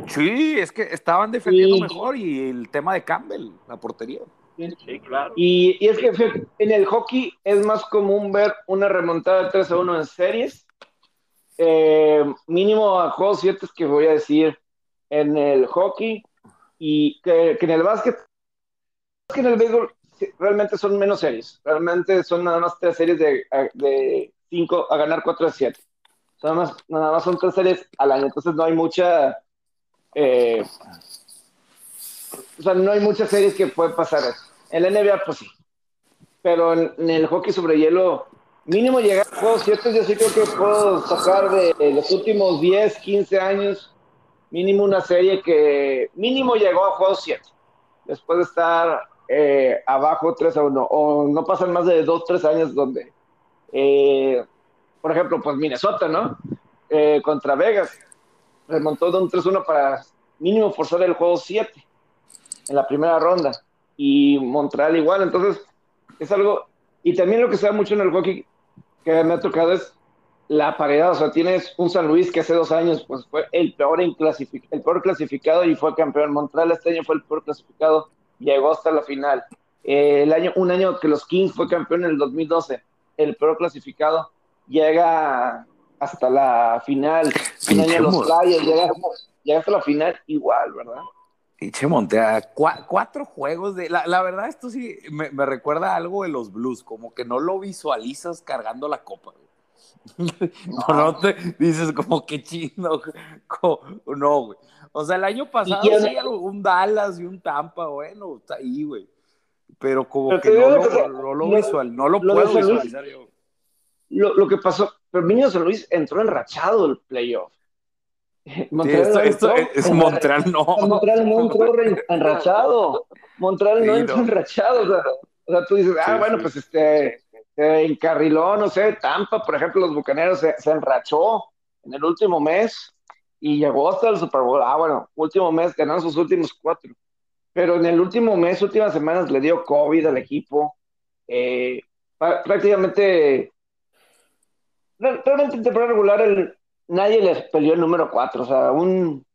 Sí, es que estaban defendiendo Sí. mejor y el tema de Campbell, la portería. Sí, claro. Y, y es que en el hockey es más común ver una remontada de 3 a 1 en series. Eh, mínimo a juegos 7 que voy a decir en el hockey y que, que en el básquet. Que en el béisbol realmente son menos series. Realmente son nada más tres series de, de 5 a ganar 4 a 7. Nada más, nada más son tres series al año. Entonces no hay mucha. Eh, o sea, no hay muchas series que pueden pasar. En la NBA, pues sí. Pero en, en el hockey sobre hielo, mínimo llegar a juegos 7, yo sí creo que puedo sacar de, de los últimos 10, 15 años, mínimo una serie que mínimo llegó a juegos 7. Después de estar eh, abajo 3 a 1. O no pasan más de 2, 3 años donde, eh, por ejemplo, pues Minnesota, ¿no? Eh, contra Vegas. Remontó de un 3-1 para mínimo forzar el juego 7 en la primera ronda. Y Montreal igual, entonces es algo. Y también lo que se da mucho en el hockey que me ha tocado es la paridad. O sea, tienes un San Luis que hace dos años pues fue el peor, en el peor clasificado y fue campeón. Montreal este año fue el peor clasificado, llegó hasta la final. Eh, el año, un año que los Kings fue campeón en el 2012, el peor clasificado, llega hasta la final. Año los Flyers llega, llega hasta la final igual, ¿verdad? Pinche Montea, cua- cuatro juegos de. La, la verdad, esto sí me, me recuerda a algo de los Blues, como que no lo visualizas cargando la copa. güey. No, no te dices como que chino. no, güey. O sea, el año pasado Y- sí, un Dallas y un Tampa, bueno, está ahí, güey. Pero como Pero que no lo, no lo visual, no lo, puedo visualizar yo. Lo, lo que pasó, pero Niño San Luis entró enrachado el playoff. Sí, Montreal esto, no esto entró es Montreal, no. Montreal no entró enrachado. Montreal no Sí, entró no. enrachado. O sea, o sea, tú dices, ah, Sí, bueno, sí. pues este, se encarriló, no sé, Tampa, por ejemplo, los bucaneros se, se enrachó en el último mes y llegó hasta el Super Bowl. Ah, bueno, último mes, ganaron sus últimos cuatro. Pero en el último mes, últimas semanas, le dio COVID al equipo. Eh, prácticamente, realmente en temporada regular, nadie les peleó el número cuatro. O sea, un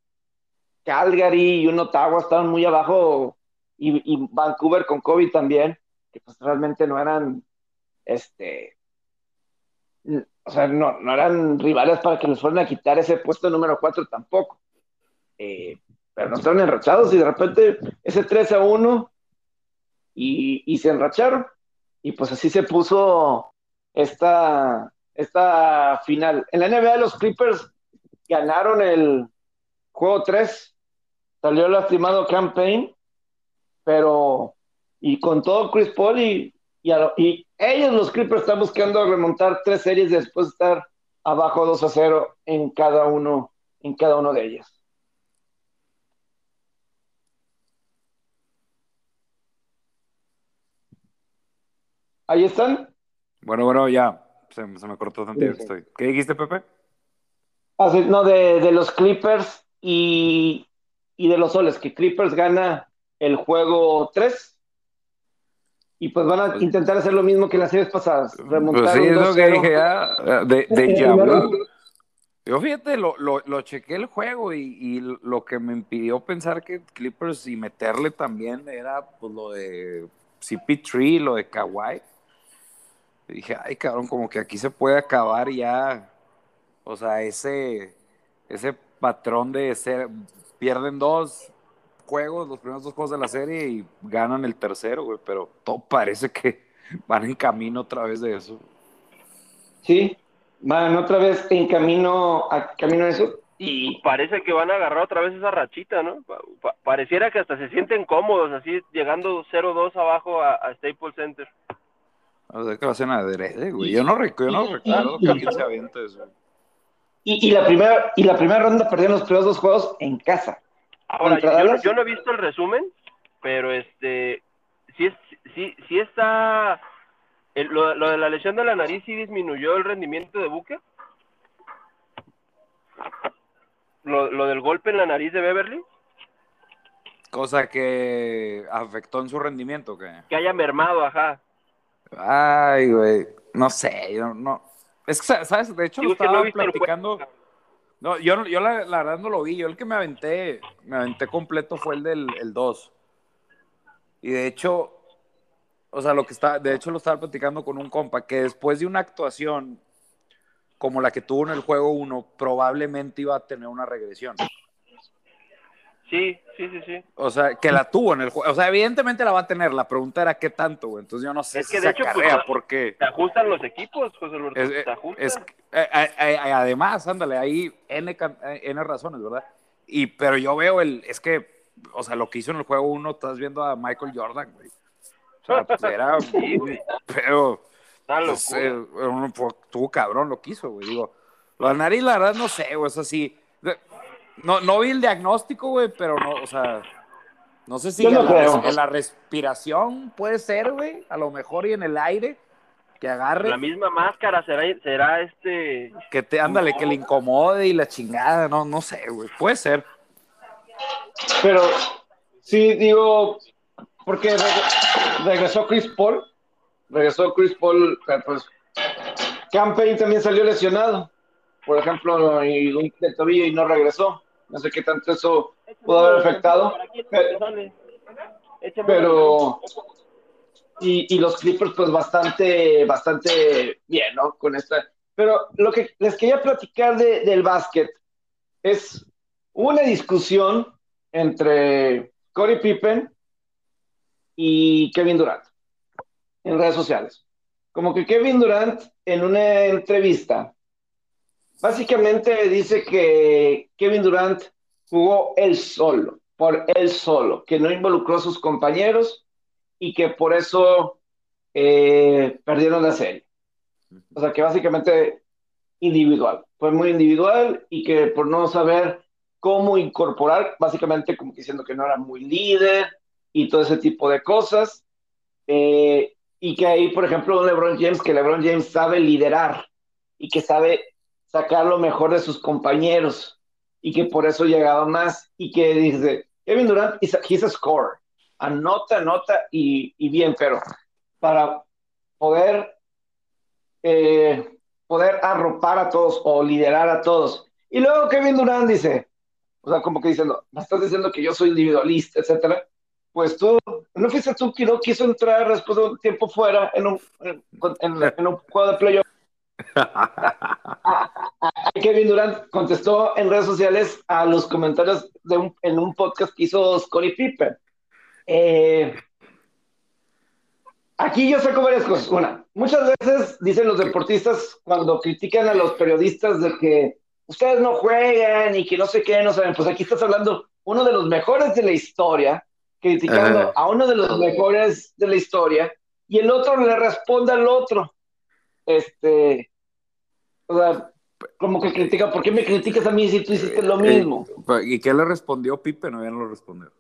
Calgary y un Ottawa estaban muy abajo y, Vancouver con COVID también, que pues realmente no eran, este, o sea, no, no eran rivales para que les fueran a quitar ese puesto número 4 tampoco. Eh, pero no estaban enrachados y de repente ese 3 a 1 y, y se enracharon. Y pues así se puso esta, esta final. En la NBA los Clippers ganaron el juego 3, salió lastimado Campaign, pero y con todo Chris Paul y, y, y ellos los Clippers están buscando remontar tres series después de estar abajo 2 a 0 en cada uno, en cada uno de ellas. Ahí están. Bueno, bueno, ya. Se, se me cortó tantito. Sí. Estoy. ¿Qué dijiste, Pepe? Ah, sí, no, de, de los Clippers y, y de los Soles, que Clippers gana el juego 3 y pues van a Pues- intentar hacer lo mismo que las series pasadas, remontar Pues sí, es lo que 2-0. dije ya. De, de. Yo fíjate, lo, lo, lo chequé el juego y, y lo que me impidió pensar que Clippers y meterle también era pues lo de CP3, lo de Kawhi. Y dije, ay cabrón, como que aquí se puede acabar ya, o sea, ese, ese patrón de ser, pierden dos juegos, los primeros dos juegos de la serie y ganan el tercero, güey, pero todo parece que van en camino otra vez de eso. Sí, van otra vez en camino a camino a eso y Parece que van a agarrar otra vez esa rachita, ¿no? Pa- pa- pareciera que hasta se sienten cómodos, así llegando 0-2 abajo a, a Staples Center. O sea, que lo hacen adrede, güey. Yo no, recu- yo no recuerdo que alguien se aviente eso. y, y la primera y la primera ronda perdieron los primeros dos juegos en casa. Ahora, ¿Contra yo, yo no- Dallas? yo no he visto el resumen, pero este, sí, es, sí, sí está, el- lo, lo de la lesión de la nariz sí disminuyó el rendimiento de Booker. Lo, lo del golpe en la nariz de Beverly, Cosa que afectó en su rendimiento, ¿qué? que haya mermado, ajá. Ay, güey. No sé, yo no. Es que, ¿sabes? De hecho, lo no estaba platicando. No, yo, yo la, la verdad no lo vi. Yo el que me aventé, me aventé completo fue el del el 2. Y de hecho, o sea, lo que está, de hecho lo estaba platicando con un compa, que después de una actuación como la que tuvo en el juego 1, probablemente iba a tener una regresión. Sí, sí, sí, sí. O sea, que la tuvo en el juego. O sea, evidentemente la va a tener. La pregunta era qué tanto, güey. Entonces yo no sé Es si que se de hecho, acarrea, la- porque... Se ajustan los equipos, José Alberto, Es, se ajustan. es- eh, eh, eh, además, ándale, hay N, N razones, ¿verdad? Y, pero yo veo el, es que, o sea, lo que hizo en el juego uno, estás viendo a Michael Jordan, güey. O sea, pues era, Sí, güey. pero, pues, eh, uno, tuvo cabrón lo que hizo, güey. Digo, la nariz, la verdad, no sé, güey, es así. De- No, no vi el diagnóstico, güey, pero no, o sea, no sé si no en, la, creo. en la respiración puede ser, güey, a lo mejor y en el aire, que agarre La misma máscara será, será este. que te, ándale, que le incomode y la chingada, no, no sé, güey, puede ser. Pero sí, digo, porque reg- regresó Chris Paul, regresó Chris Paul, eh, pues Campaign también salió lesionado, por ejemplo, y un de tobillo y no regresó. No sé qué tanto eso pudo haber afectado, pero, pero y, y los Clippers pues bastante, bastante bien, ¿no? Con esta. Pero lo que les quería platicar de- del básquet es una discusión entre Scottie Pippen y Kevin Durant en redes sociales. Como que Kevin Durant en una entrevista básicamente dice que Kevin Durant jugó él solo, por él solo, que no involucró a sus compañeros y que por eso eh, perdieron la serie. O sea, que básicamente individual, fue muy individual y que por no saber cómo incorporar, básicamente como diciendo que no era muy líder y todo ese tipo de cosas. Eh, y que ahí, por ejemplo, un LeBron James, que LeBron James sabe liderar y que sabe sacar lo mejor de sus compañeros y que por eso llegaba más y que dice, Kevin Durant, he's a, he's a score, anota, anota y, y, bien, pero para poder, eh, poder arropar a todos o liderar a todos. Y luego Kevin Durant dice, o sea, como que diciendo, me estás diciendo que yo soy individualista, etcétera. Pues tú, ¿no fuiste tú que no quiso entrar después de un tiempo fuera en un, en un juego de playoff? Kevin Durant contestó en redes sociales a los comentarios de un, en un podcast que hizo Scottie Pippen. Eh, aquí yo saco varias cosas. Una, muchas veces dicen los deportistas cuando critican a los periodistas de que ustedes no juegan y que no sé qué, no saben. Pues aquí estás hablando uno de los mejores de la historia, criticando a uno de los mejores de la historia, y el otro le responde al otro. Este, o sea, como que critica, ¿por qué me criticas a mí si tú hiciste lo mismo? Eh, ¿Y qué le respondió Pipe? No, ya no lo respondió.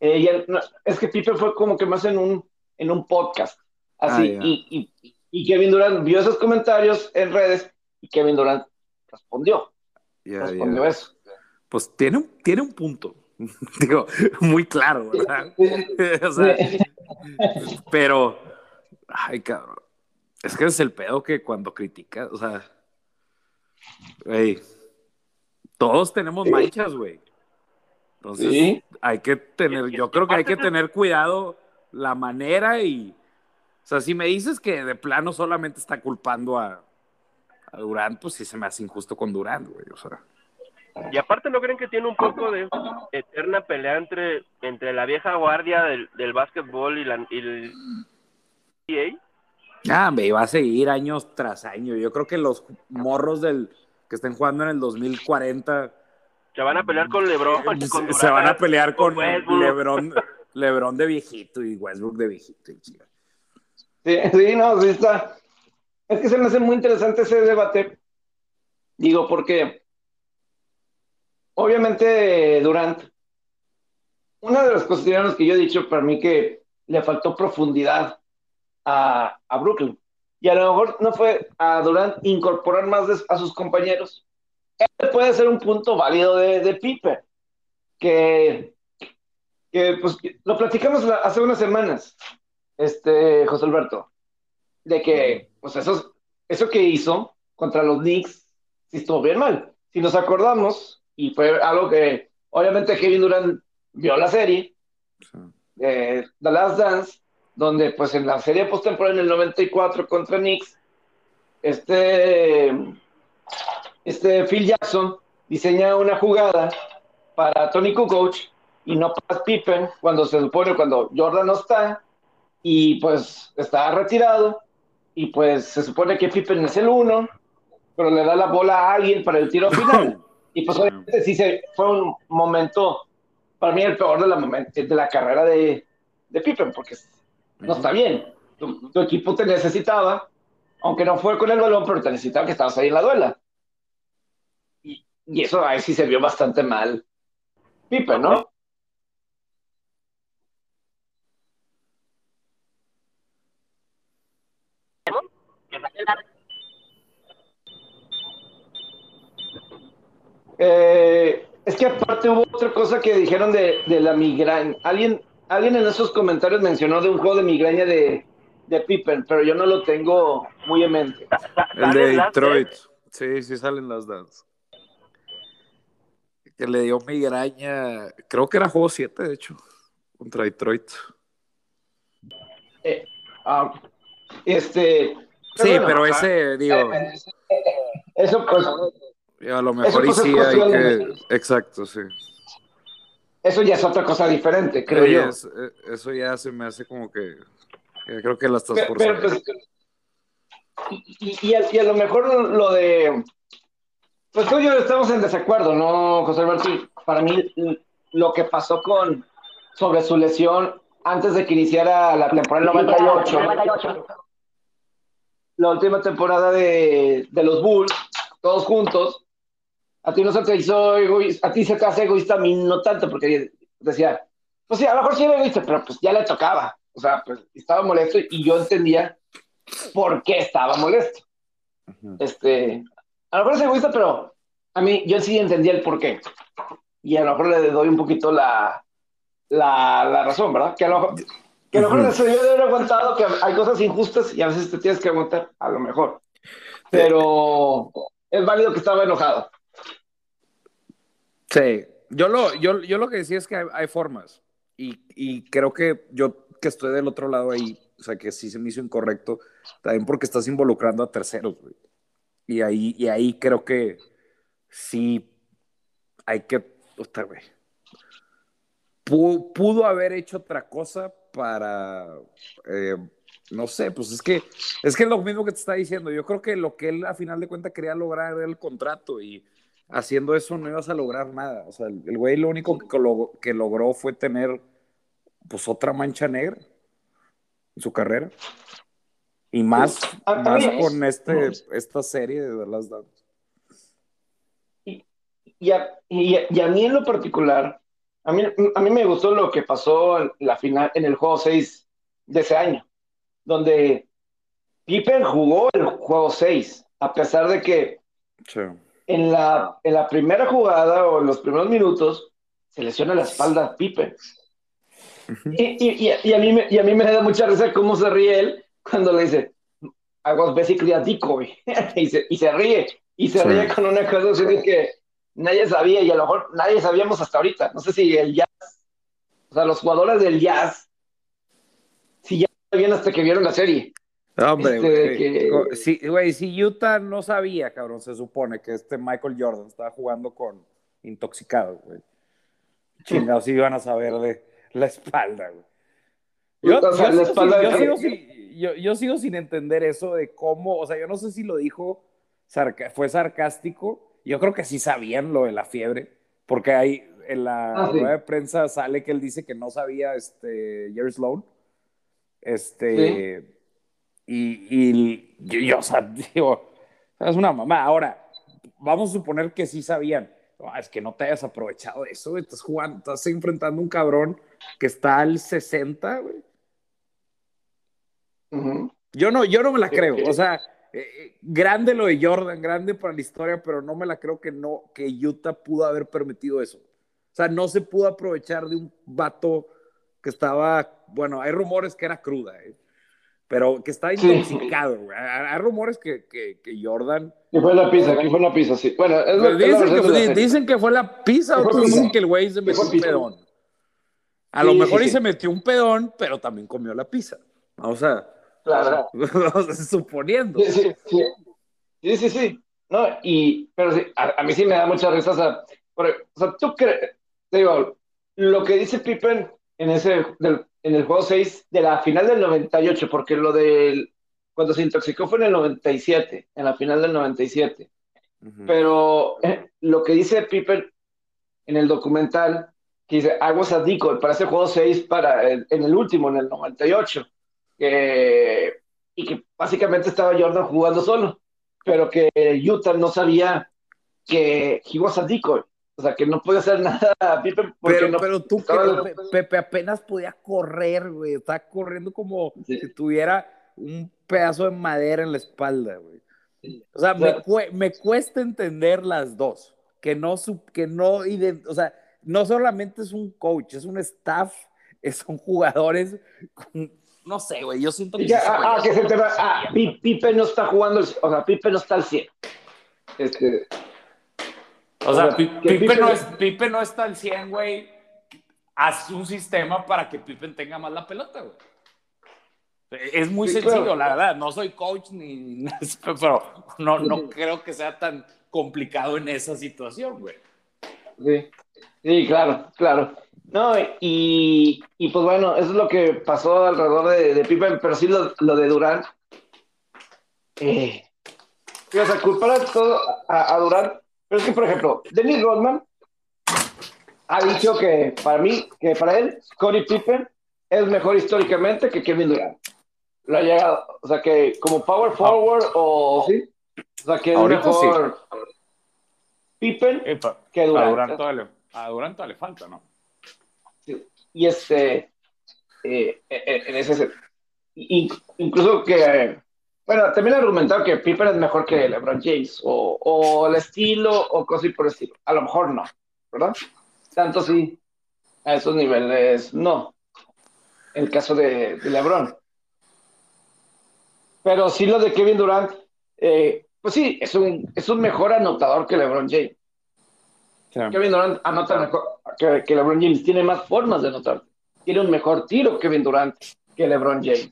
Eh, ya, no, es que Pipe fue como que más en un, en un podcast, así, ah, y, y, y, Kevin Durant vio esos comentarios en redes y Kevin Durant respondió. Yeah, respondió yeah. eso. Pues tiene, tiene un punto. Digo, muy claro, ¿verdad? o sea, pero, ay, cabrón. Es que es el pedo que cuando criticas, o sea, güey, todos tenemos manchas, güey. Entonces, ¿Sí? hay que tener, yo creo que hay que tener cuidado la manera y, o sea, si me dices que de plano solamente está culpando a, a Durant, pues sí se me hace injusto con Durant, güey, o sea. Y aparte, ¿no creen que tiene un poco de eterna pelea entre, entre la vieja guardia del, del básquetbol y, la, y el NBA? Ah, me iba a seguir años tras año. Yo creo que los morros del que estén jugando en el 2040 se van a pelear con LeBron. Con se, van a pelear con, con LeBron, LeBron de viejito y Westbrook de viejito. Sí, sí, no, sí está. Es que se me hace muy interesante ese debate. Digo, porque obviamente Durant, una de las cuestiones que yo he dicho para mí que le faltó profundidad a, a, Brooklyn. Y a lo mejor no fue a Durant incorporar más de, a sus compañeros. Este puede ser un punto válido de, de Pipe, que, que pues, lo platicamos hace unas semanas, este, José Alberto, de que pues eso, eso que hizo contra los Knicks sí estuvo bien mal. Si nos acordamos, y fue algo que obviamente Kevin Durant vio la serie, sí. eh, The Last Dance, donde pues en la serie postemporada en el 94 contra Knicks, este, este Phil Jackson diseña una jugada para Tony Kukoc y no para Pippen cuando se supone cuando Jordan no está y pues está retirado y pues se supone que Pippen es el uno, pero le da la bola a alguien para el tiro final. y pues obviamente sí se, fue un momento, para mí el peor de la, de la carrera de, de Pippen, porque no está bien. Tu, equipo te necesitaba, aunque no fue con el balón, pero te necesitaba que estabas ahí en la duela. Y, y eso ahí sí se vio bastante mal. Pipe, ¿no? Eh, es que aparte hubo otra cosa que dijeron de, de la migraña. Alguien, alguien en esos comentarios mencionó de un juego de migraña de, de Pippen, pero yo no lo tengo muy en mente. El de Detroit. Sí, sí salen las dance. Que le dio migraña, creo que era juego 7, de hecho, contra Detroit. Eh, uh, este. Sí, bueno, pero ese, digo. Eh, eso, pues. A lo mejor y sí hay que. Exacto, sí. Eso ya es otra cosa diferente, creo Oye, yo. es- eh, eso ya se me hace como que, que creo que la estás Pero, pero, pues, y, y a, y a lo mejor lo de. Pues tú y yo estamos en desacuerdo, ¿no, José Alberto? Para mí, lo que pasó con sobre su lesión antes de que iniciara la temporada 98, 98. la última temporada de, de los Bulls, todos juntos, a ti no se te hizo egoísta, a ti se te hace egoísta, a mí no tanto, porque decía, pues sí, a lo mejor sí era egoísta, pero pues ya le tocaba, o sea, pues estaba molesto y yo entendía por qué estaba molesto. Ujú. Este, a lo mejor es egoísta, pero a mí yo sí entendía el por qué. Y a lo mejor le doy un poquito la, la, la razón, ¿verdad? Que a lo mejor, que a lo mejor debió de haber aguantado, que hay cosas injustas y a veces te tienes que aguantar, a lo mejor. Pero es válido que estaba enojado. Sí, yo lo, yo, yo lo que decía es que hay, hay formas y, y creo que yo que estoy del otro lado ahí, o sea, que sí se me hizo incorrecto, también porque estás involucrando a terceros, güey. Y ahí, y ahí creo que sí hay que, puta, güey. Pu- Pudo haber hecho otra cosa para, eh, no sé, pues es que es que es lo mismo que te está diciendo. Yo creo que lo que él a final de cuentas quería lograr era el contrato y haciendo eso no ibas a lograr nada. O sea, el, el güey lo único que, lo- que logró fue tener pues otra mancha negra en su carrera. Y más, A- a más con este, esta serie de Last Dance. Y a, y, a- y a mí en lo particular, a mí, a mí me gustó lo que pasó en la final, en el juego 6 de ese año, donde Pippen jugó el juego 6, a pesar de que Sí. En la, en la primera jugada o en los primeros minutos se lesiona la espalda a Pippen. Y, y, y, y a mí me, y a mí me da mucha risa cómo se ríe él cuando le dice, I was basically a decoy. y, se, y se ríe. Y se Sí. ríe con una cosa así de que nadie sabía y a lo mejor nadie sabíamos hasta ahorita. No sé si el Jazz, o sea, los jugadores del Jazz, si ya sabían hasta que vieron la serie. No, Hombre, Este, güey. Sí, güey, si Utah no sabía, cabrón, se supone que este Michael Jordan estaba jugando con intoxicado, güey. Chingados, sí iban a saber de la espalda, güey. Yo, sigo espalda sin- yo de- sigo sin- yo- yo sigo sin entender eso de cómo, o sea, yo no sé si lo dijo, sarca- fue sarcástico, yo creo que sí sabían lo de la fiebre, porque ahí en la Ah, sí. rueda de prensa sale que él dice que no sabía este Jerry Sloan. Este, y, y yo, yo, o sea, digo, es una mamá. Ahora, vamos a suponer que sí sabían. Es que no te hayas aprovechado de eso, güey. Estás jugando, estás enfrentando a un cabrón que está al 60, güey. Yo no, yo no me la creo. O sea, eh, eh, grande lo de Jordan, grande para la historia, pero no me la creo que no, que Utah pudo haber permitido eso. O sea, no se pudo aprovechar de un vato que estaba, bueno, hay rumores que era cruda, eh, pero que Sí. intoxicado, güey. Hay, rumores que, que, que Jordan. Que fue la pizza, que fue la pizza, sí. Bueno, es, lo- es dicen, versión que fue, dicen que fue la pizza, otros dicen que el güey se metió un pizza. pedón. A Sí, lo sí, mejor y sí. se metió un pedón, pero también comió la pizza. O sea, Claro. o sea, suponiendo. Sí, sí, sí. Sí, sí, sí. No, y, pero sí, a, a mí sí me da mucha risa. O sea, o sea, tú crees, digo, lo que dice Pippen en ese, del- en el juego 6 de la final del 98, porque lo del, cuando se intoxicó fue en el 97, en la final del 97. Ujú. Pero eh, lo que dice Pippen en el documental, que dice, I was a decoy para ese juego 6, para el- en el último, en el 98, que- y que básicamente estaba Jordan jugando solo, pero que Utah no sabía que he was a decoy, o sea, que no podía hacer nada a Pippen porque Pero, no pero tú, estaba- que Pe- Pepe apenas podía correr, güey. Estaba corriendo como Sí. si tuviera un pedazo de madera en la espalda, güey. O sea, me, cuesta entender las dos. Que no, que no, o sea, no solamente es un coach, es un staff, son jugadores, con- no sé, güey. Yo siento que. Ya, ah, ah, que se te va- ah, Pi- Pippen no está jugando, o sea, Pippen no está al 100. Este, O sea, O Pipe, Pippen- no es, Pipe no está al 100, güey. Haz un sistema para que Pippen tenga más la pelota, güey. Es muy Sí, sencillo, claro. la verdad. No soy coach ni pero no, no creo que sea tan complicado en esa situación, güey. Sí, sí, claro, claro. No, y, y pues bueno, eso es lo que pasó alrededor de, de Pippen, pero sí lo, lo de Durant. Eh, o sea, culpar a, todo, a, a Durant, pero es que, por ejemplo, Dennis Rodman ha dicho que para mí, que para él, Scottie Pippen es mejor históricamente que Kevin Durant. Lo ha llegado, o sea, que como power forward o sí, o sea, que es Ahorita mejor Pippen Eh, pa- que a Durant. Durant todavía le- a Durant todavía le falta, ¿no? y este eh, eh, en ese incluso que eh, bueno también he argumentado que Pippen es mejor que LeBron James o, o el estilo o cosas por el estilo a lo mejor no verdad tanto sí a esos niveles no el caso de, de LeBron pero sí lo de Kevin Durant eh, pues sí es un es un mejor anotador que LeBron James Kevin Durant anota mejor que, que LeBron James. Tiene más formas de anotar. Tiene un mejor tiro Kevin Durant que LeBron James.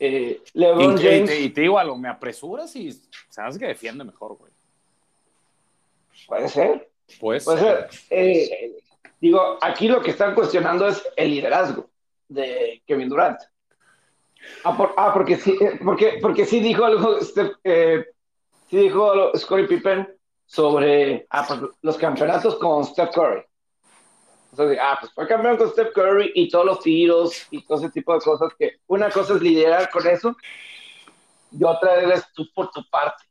Eh, Y, LeBron y- James y te digo algo, me apresuras y sabes que defiende mejor, güey. puede ser, Pues, puede ser. Eh, digo, aquí lo que están cuestionando es el liderazgo de Kevin Durant. Ah, por- ah, porque sí, eh, porque, porque sí dijo algo, eh, sí dijo Scottie Pippen sobre ah, pues, los campeonatos con Steph Curry. Entonces, ah, pues fue campeón con Steph Curry y todos los tiros y todo ese tipo de cosas que una cosa es liderar con eso y otra eres tú por tu parte.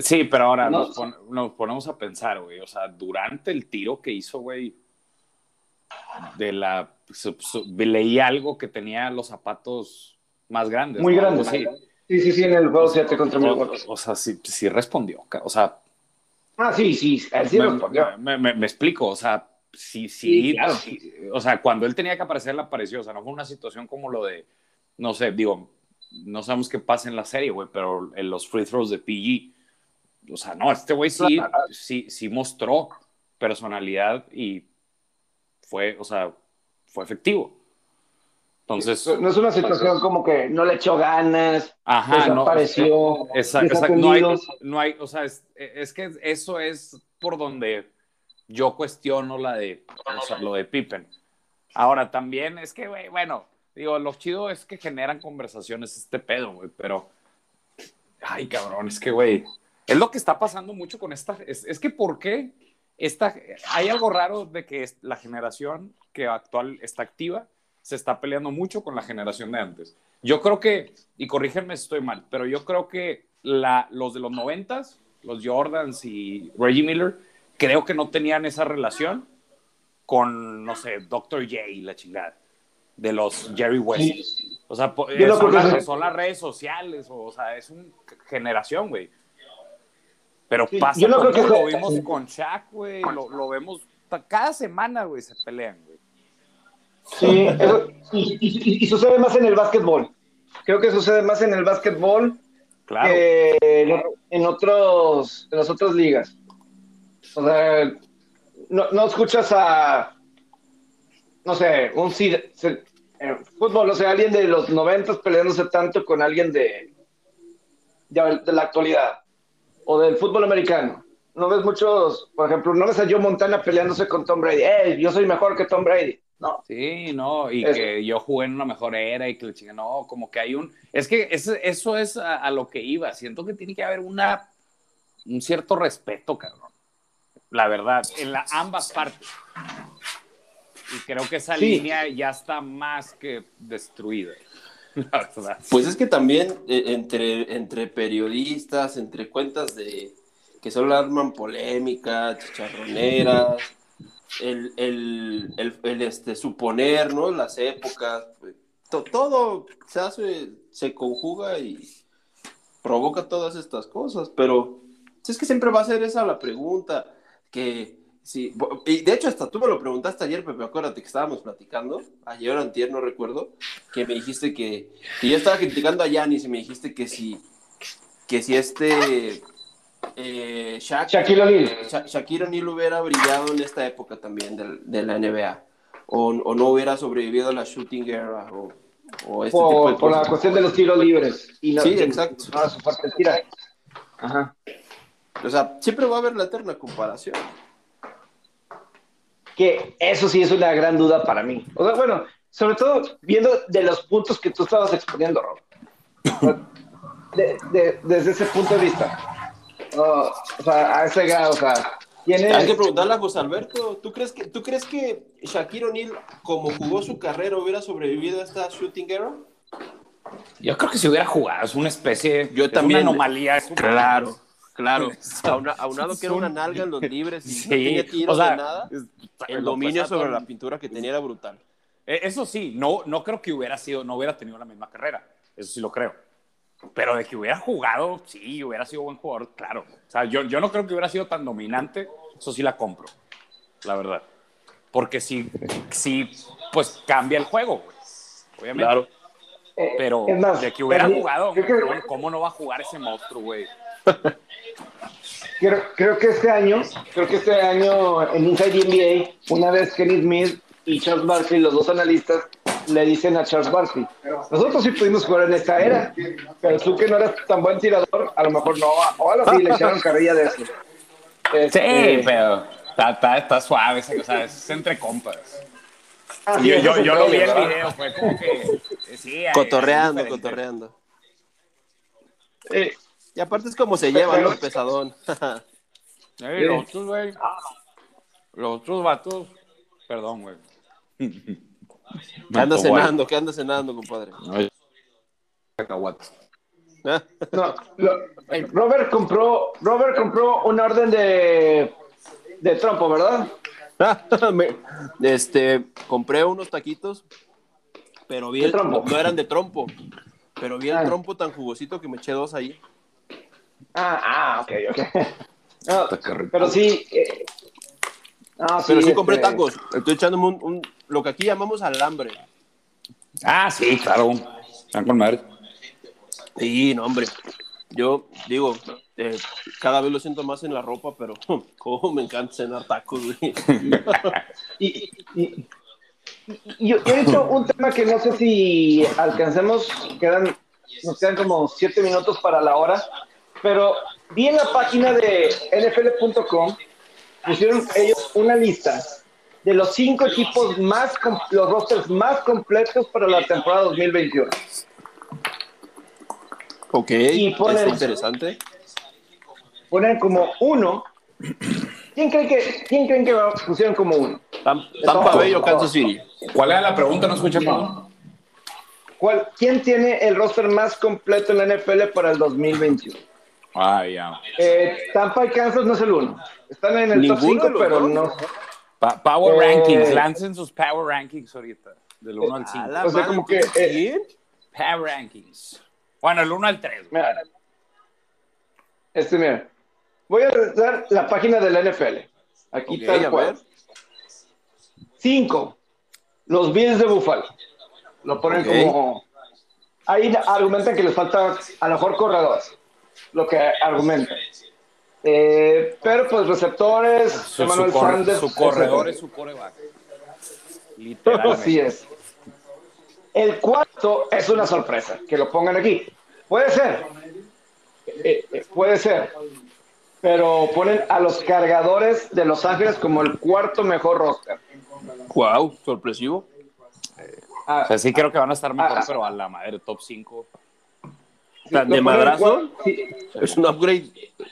Sí, pero ahora No. nos, pon- nos ponemos a pensar, güey. O sea, durante el tiro que hizo, güey, de la. leí algo que tenía los zapatos más grandes. Muy ¿no? grandes. Sí. Sí, sí, sí, en el juego 7 contra Milwaukee. o sea, sí, sí respondió. O sea, Ah, sí, sí, él sí me, respondió. me- me- me explico. O sea, sí, Sí, sí. claro. O sea, cuando él tenía que aparecer, le apareció. O sea, no fue una situación como lo de. No sé, digo, no sabemos qué pasa en la serie, güey, pero en los free throws de PG. O sea, no, este güey sí, Claro. sí, sí mostró personalidad y fue, o sea, fue efectivo. Entonces, No es una situación como que no le echó ganas, ajá, no. desapareció, Exacto, exacto, no hay, no hay, o sea, es, es que eso es por donde yo cuestiono la de, o sea, lo de Pippen. Ahora, también es que, güey, bueno, digo, lo chido es que generan conversaciones este pedo, güey, pero, ay, cabrón, es que, güey, es lo que está pasando mucho con esta, es, es que, ¿por qué? Esta, hay algo raro de que la generación que actual está activa se está peleando mucho con la generación de antes. Yo creo que, y corrígenme si estoy mal, pero yo creo que la, los de los noventas, los Jordans y Reggie Miller, creo que no tenían esa relación con, no sé, Dr. J, la chingada, de los Jerry West. O sea, Yo son, las, son las redes sociales, o, o sea, es una generación, güey. Pero Sí, pasa yo no con creo que lo sea- vimos con Shaq, güey, lo, lo vemos, cada semana, güey, se pelean, güey. Sí, eso- y, y- y sucede más en el básquetbol. Creo que sucede más en el básquetbol Claro. que en, en otros, en las otras ligas. O sea, no, no escuchas a, no sé, un eh, fútbol, o sea, alguien de los noventas peleándose tanto con alguien de, de, de la actualidad o del fútbol americano. No ves muchos, por ejemplo, no ves a Joe Montana peleándose con Tom Brady. ¡Ey, yo soy mejor que Tom Brady! No, Sí, no, y Eso. que yo jugué en una mejor era y que le chingue, no, como que hay un, es que eso es a, a lo que iba, siento que tiene que haber una, un cierto respeto, cabrón, la verdad, en la, ambas partes. Y creo que esa Sí. línea ya está más que destruida, la verdad. Pues es que también eh, entre, entre periodistas, entre cuentas de que solo arman polémica, chicharroneras, el, el, el, el, este, suponer, ¿no? Las épocas, pues, to- todo se hace, se conjuga y provoca todas estas cosas, pero es que siempre va a ser esa la pregunta, que sí, y de hecho hasta tú me lo preguntaste ayer, Pepe, acuérdate que estábamos platicando, ayer o antier, no recuerdo, que me dijiste que, que yo estaba criticando a Yanis y me dijiste que si, que si este eh, Shaq- Shaquille O'Neal. Sha- Shaquille O'Neal hubiera brillado en esta época también del- de, la NBA, o, o no hubiera sobrevivido a la shooting era o, o este tipo de por, la cuestión de los tiros libres. Y no, Sí, exacto. No, su tira. Ajá. O sea, siempre va a haber la eterna comparación. que eso sí es una gran duda para mí. O sea, bueno, sobre todo viendo de los puntos que tú estabas exponiendo, Rob. De- de- desde ese punto de vista. O sea, a ese grado, o sea, tiene... Hay que preguntarle a José Alberto, ¿tú crees que, ¿tú crees que Shaquille O'Neal, como jugó su carrera, hubiera sobrevivido a esta shooting era? Yo creo que si hubiera jugado, es una especie. Yo es también. Una anomalía. es un- Claro, claro. Auna- aunado que era una nalga en los libres y Sí, no tenía tiros o sea, de nada, el dominio sobre la pintura que tenía era brutal. Eh, Eso sí, no, no creo que hubiera sido, no hubiera tenido la misma carrera. Eso sí lo creo. Pero de que hubiera jugado, sí, hubiera sido buen jugador, claro. O sea, yo, yo no creo que hubiera sido tan dominante, eso sí la compro, la verdad. Porque sí, sí, pues cambia el juego, güey. Obviamente. Claro. eh, Pero es más, de que hubiera jugado, creo que- ¿cómo, cómo no va a jugar ese monstruo, güey? Creo, creo que este año, creo que este año en Inside NBA, una vez Kenny Smith y Charles Barkley, los dos analistas, le dicen a Charles Barkley, nosotros sí pudimos jugar en esta era, pero tú que no eres tan buen tirador, a lo mejor no, o algo así, le echaron carrilla de eso. Sí, Este, pero está, está, está suave, o sea, es entre compas. ah, sí, yo, yo, lo vi entre el video, fue como que. eh, Sí, Cotorreando, cotorreando. Eh, Y aparte es como se lleva, ¿no? Pesadón. Eh, los otros, güey. Los otros vatos. Perdón, güey. ¿Qué anda cenando? ¿Qué anda cenando, compadre? Cacahuates. No, lo- Robert compró, Robert compró un orden de, de trompo, ¿verdad? Me- este, compré unos taquitos, pero vi ¿De el, trompo? no eran de trompo, pero vi el Ah. trompo tan jugosito que me eché dos ahí. Ah, ah, ok, ok. No, pero sí. eh, no, Pero sí este, compré tacos. Estoy echándome un, un- lo que aquí llamamos alambre. Ah, sí, claro. Están con madre. Sí, no, hombre. Yo digo, eh, cada vez lo siento más en la ropa, pero cómo me encanta cenar tacos, güey. Y, y- y- y yo, yo he hecho un tema que no sé si alcancemos, quedan, nos quedan como siete minutos para la hora, pero vi en la página de nfl.com, pusieron ellos una lista de los cinco equipos más, los rosters más completos para la temporada 2021. Ok, Y ponen- está interesante. Ponen como uno. ¿Quién creen que, quién creen que pusieron como uno? Tam- Tampa Bay o Kansas City. ¿Cuál era la pregunta? No escuché, perdón. ¿Cuál, ¿Quién tiene el roster más completo en la NFL para el 2021? Ah, ya. Eh, Tampa y Kansas no es el uno. Están en el top Ninguno 5, de los pero dos. no. Pa- power Eh, Rankings. Lancen sus Power Rankings ahorita. Del 1 al A 5. la O sea, como que, ¿tienes eh? Power Rankings. Bueno, el 1 al 3. Mira, este, mira. Voy a dar la página de la NFL. Aquí Ok, tal cual. ver. 5. Los Bills de Buffalo. Lo ponen Ok. como. Ahí argumentan que les falta a lo mejor corredores. Lo que argumentan. Eh, pero pues receptores, Su, Emmanuel su cor- Sanders, su corredor es su coreback. Así es. El cuarto es una sorpresa, que lo pongan aquí. Puede ser, Eh, eh, puede ser, pero ponen a los cargadores de Los Ángeles como el cuarto mejor roster. Wow, sorpresivo. Ah, O sea, sí creo que van a estar mejor, Ah. pero a la madre, top 5. Tan de madrazo. sí, Es un upgrade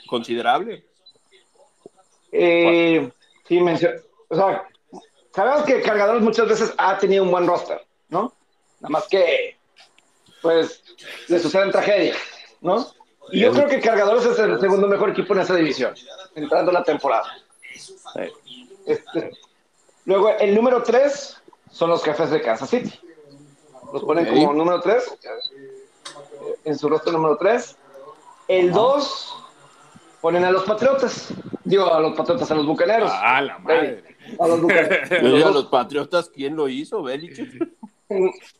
considerable. eh, sí, mencio- o sea, sabemos que cargadores muchas veces ha tenido un buen roster, ¿no? Nada más que, pues, le suceden tragedias, ¿no? Y yo creo que Cargadores es el segundo mejor equipo en esa división, entrando la temporada. Este, luego, el número 3 son los jefes de Kansas City. Los ponen como número 3, en su rostro número 3. El 2 ponen a los Patriotas. Digo, a los Patriotas, a los Bucaneros. Ah, la madre. A los Bucaneros. Digo, a los Patriotas, ¿quién lo hizo? Belichick.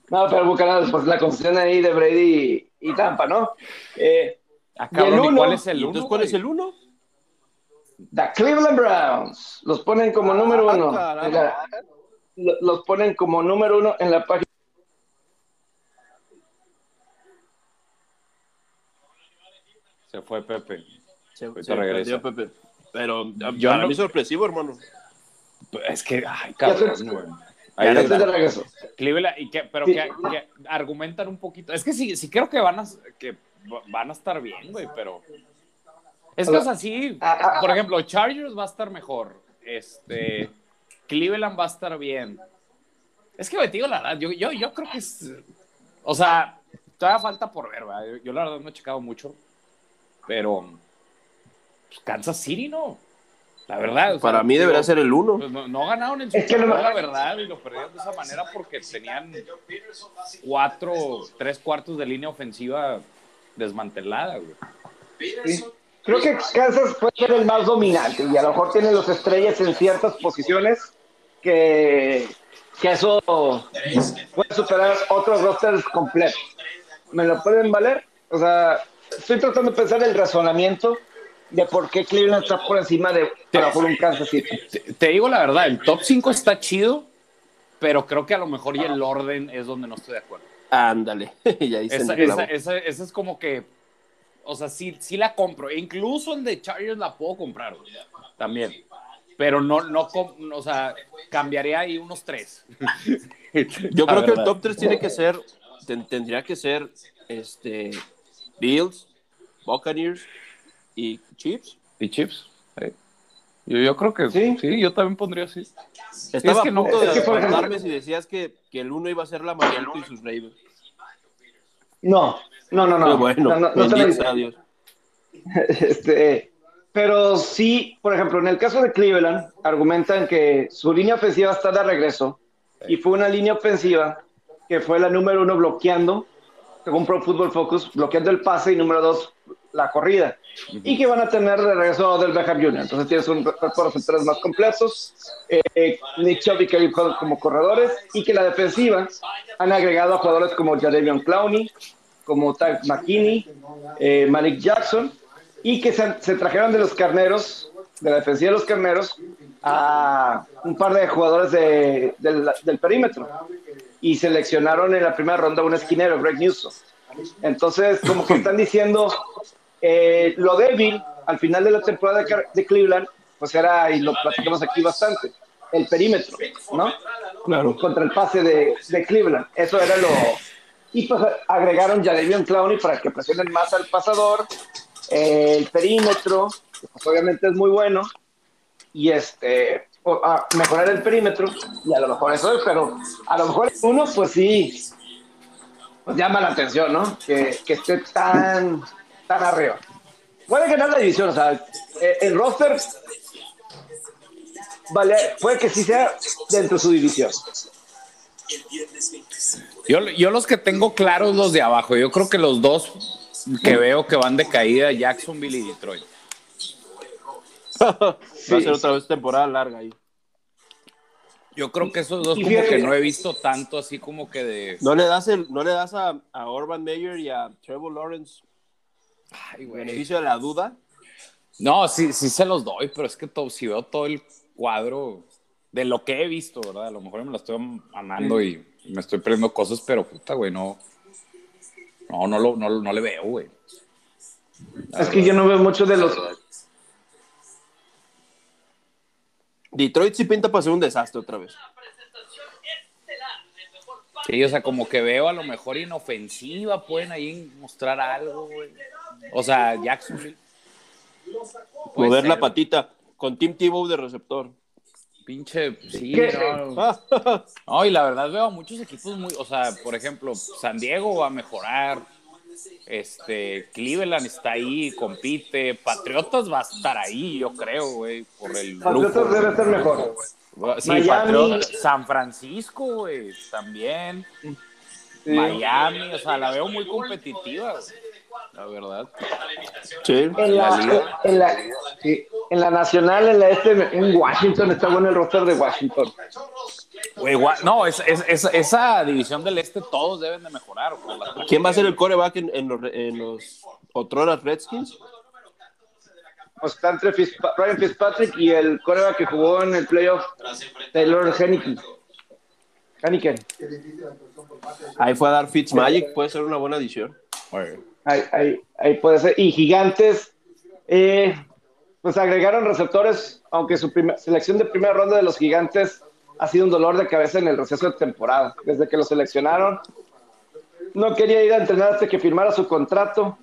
No, pero Bucaneros, pues la concesión ahí de Brady y, y Tampa, ¿no? Eh, Ah, Y el cabrón, ¿y uno, cuál es ¿Y el 1? entonces cuál es el uno? The Cleveland Browns. Los ponen como número Ah, uno. caramba. Mira, lo- los ponen como número uno en la página. Se fue Pepe. Se, se regresa. Pepe. Pero Yo para no- mí sorpresivo, hermano. Es que, ay, Ya cabrón, güey. Ya Ahí estoy está. de regreso. Cleveland, y que, pero Sí. que, que argumentan un poquito. Es que sí, sí creo que van a, que van a estar bien, güey, pero. Es que, o sea, sí. Por ejemplo, Chargers va a estar mejor. Este. Cleveland va a estar bien. Es que, güey, te digo la verdad, yo, yo, yo creo que es. O sea, todavía falta por ver, ¿verdad? Yo, yo la verdad no he checado mucho. Pero. pues, Kansas City, ¿no? La verdad. o sea, Para mí digo, debería ser el uno. pues no, no ganaron en Es que no- la verdad, y lo perdieron de esa manera porque tenían cuatro, tres cuartos de línea ofensiva desmantelada, güey. Sí. Creo que Kansas puede ser el más dominante y a lo mejor tiene los estrellas en ciertas posiciones que, que eso puede superar otros rosters completos. ¿Me lo pueden valer? O sea, estoy tratando de pensar el razonamiento de por qué Cleveland está por encima de a lo mejor un Kansas City. Te, te digo la verdad, el top 5 está chido, pero creo que a lo mejor ya el orden es donde no estoy de acuerdo. Ándale. y ahí se Esa, esa, esa, esa es como que, o sea, sí, sí la compro. E incluso el de Chargers la puedo comprar, güey, también. Pero no, no, o sea, cambiaría ahí unos tres. Yo La creo que el top 3 tiene que ser, ten- tendría que ser este Bills, Buccaneers y Chiefs. ¿Y Chips? Yo, yo creo que Sí. sí. yo también pondría así. Estaba que a no- punto es de despertarme si decías que, que el uno iba a ser la Mariano y sus Ravens. No, no, no, no. Pero bueno, no, no, no te Dios. Este, pero sí, por ejemplo, en el caso de Cleveland, argumentan que su línea ofensiva está de regreso y fue una línea ofensiva que fue la número uno bloqueando, según Pro Football Focus, bloqueando el pase y número dos, la corrida. Y que van a tener de regreso del Beckham Jr. Entonces tienes un cuerpo receptores más completos, eh, Nick Chubb y Kevin como corredores, y que la defensiva han agregado a jugadores como Jadavion Clowney, como Tag McKinney, eh, Malik Jackson, y que se, se trajeron de los carneros, de la defensiva de los carneros, a un par de jugadores de- del perímetro. Y seleccionaron en la primera ronda un esquinero, Greg Newsom. Entonces, como que están diciendo, eh, lo débil al final de la temporada de, Cleveland, pues era, y lo platicamos aquí bastante, el perímetro, ¿no? Claro. contra el pase de, de Cleveland. Eso era lo. Y pues agregaron Jadavion Clowney para que presionen más al pasador. eh, el perímetro, que, pues, obviamente es muy bueno. Y este. A mejorar el perímetro. Y a lo mejor eso es, pero a lo mejor uno, pues sí. Pues llama la atención, ¿no? Que, que esté tan, tan arriba. Puede ganar la división, o sea, eh, el roster. Vale, puede que sí sea dentro de su división. Yo, yo los que tengo claros los de abajo. Yo creo que los dos que veo que van de caída, Jacksonville y Detroit. Va a ser otra vez temporada larga ahí. Yo creo que esos dos como que no he visto tanto así como que de... ¿No le das, el, no le das a, a Urban Meyer y a Trevor Lawrence Ay, güey. beneficio de la duda? No, sí, sí se los doy, pero es que todo, si veo todo el cuadro de lo que he visto, ¿verdad? A lo mejor me la estoy amando y me estoy perdiendo cosas, pero puta, güey, no. No, no, lo, no, no le veo, güey. Es que yo no veo mucho de los. Detroit sí pinta para ser un desastre otra vez. Sí, o sea, como que veo a lo mejor inofensiva, pueden ahí mostrar algo, güey. O sea, Jacksonville. Mover la patita con Tim Tebow de receptor. Pinche, sí, ¿Qué? no. No, y la verdad veo a muchos equipos muy, o sea, por ejemplo, San Diego va a mejorar, este, Cleveland está ahí, compite, Patriotas va a estar ahí, yo creo, güey, por el Patriotas debe estar mejor. Sí, Miami. Patriotas, San Francisco, güey, también, Sí. Miami, o sea, la veo muy competitiva, güey, la verdad. Sí. En La en, la, sí, en la nacional, en la este, en Washington está bueno el roster de Washington. No, es, es- es- esa división del este todos deben de mejorar. ¿Quién va a ser el coreback en, en los, en los otroras Redskins? Pues está entre Fitz- Ryan Fitzpatrick y el coreback que jugó en el playoff, Taylor Henneken. Henneken. Ahí fue a dar Fitzmagic, puede ser una buena adición. Ahí, ahí, ahí puede ser. Y Gigantes, eh, pues agregaron receptores, aunque su primer- selección de primera ronda de los gigantes ha sido un dolor de cabeza en el receso de temporada. Desde que lo seleccionaron, no quería ir a entrenar hasta que firmara su contrato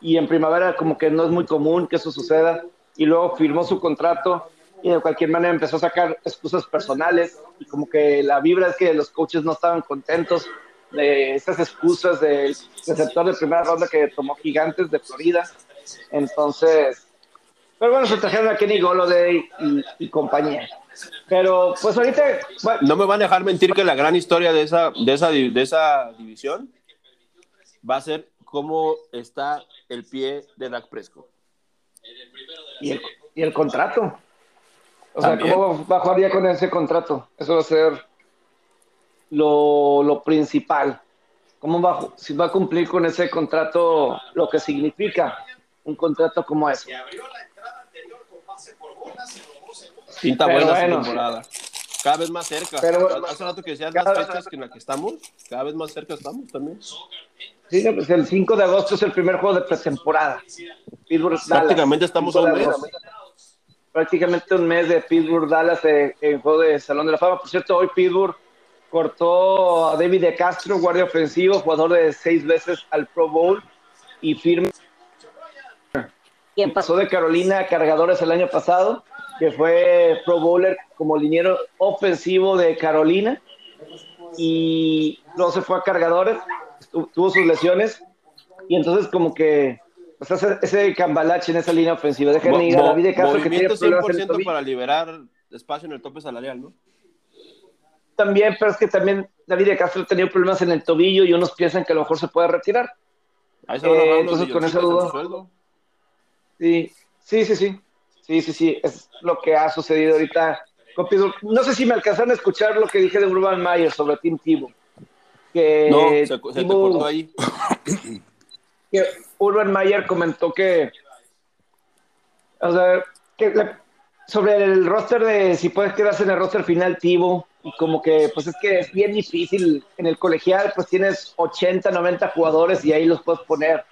y en primavera como que no es muy común que eso suceda y luego firmó su contrato y de cualquier manera empezó a sacar excusas personales y como que la vibra es que los coaches no estaban contentos de estas excusas del receptor de primera ronda que tomó Gigantes de Florida. Entonces, pero bueno, se trajeron a Kenny Golladay y, y compañía. Pero pues ahorita, bueno, No me van a dejar mentir que la gran historia de esa, de esa, de esa división va a ser cómo está el pie de Dak Prescott. y el, y el contrato. O sea. ¿cómo va a jugar ya con ese contrato? Eso va a ser lo, lo principal. ¿Cómo va, si va a cumplir con ese contrato lo que significa un contrato como ese? Pero buena bueno. temporada. Cada vez más cerca. Pero- Hace rato que decías las fechas que en las que estamos, cada vez más cerca estamos también. Sí, pues el 5 de agosto es el primer juego de pretemporada. Pittsburgh, Dallas. Prácticamente estamos a un 5 de mes. Prácticamente un mes de Pittsburgh Dallas eh, en juego de Salón de la Fama. Por cierto, hoy Pittsburgh cortó a David de Castro, guardia ofensivo, jugador de seis veces al Pro Bowl y firma. Quien pasó de Carolina a Cargadores el año pasado, que fue Pro Bowler como liniero ofensivo de Carolina y luego se fue a Cargadores, tu- tuvo sus lesiones y entonces como que pues hace ese cambalache en esa línea ofensiva. Dejen Mo- ir a David de Castro que tiene movimiento problemas en el 100% tobillo. para liberar espacio en el tope salarial, ¿no? También, pero es que también David de Castro ha tenido problemas en el tobillo y unos piensan que a lo mejor se puede retirar. Ahí se Eh, entonces, con esa duda-. Sí, sí, sí, sí. Sí, sí, sí. Es lo que ha sucedido ahorita. No sé si me alcanzaron a escuchar lo que dije de Urban Meyer sobre Tim Tebow. Que No, se, se te cortó ahí. que Urban Mayer comentó que, o sea, que sobre el roster de si puedes quedarse en el roster final Tivo y como que pues es que es bien difícil en el colegial pues tienes 80, 90 jugadores y ahí los puedes poner,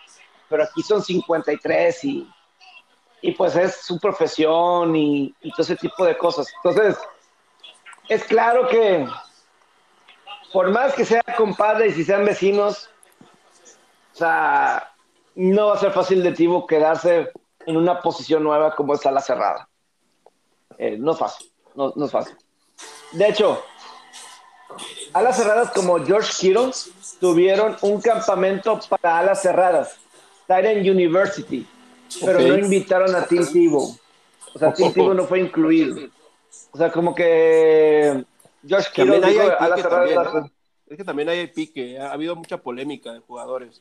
pero aquí son 53 y, y pues es su profesión y, y todo ese tipo de cosas. Entonces, es claro que por más que sean compadres y sean vecinos, o sea, no va a ser fácil de Tivo quedarse en una posición nueva como está la cerrada. Eh, no es fácil, no, no es fácil. De hecho, alas cerradas como George Kittle tuvieron un campamento para alas cerradas, Titan University, pero no invitaron a Tim Tebow. O sea, Tim Tebow no fue incluido. O sea, como que George Kittle También dijo hay alas cerradas. Es que también hay pique. Ha habido mucha polémica de jugadores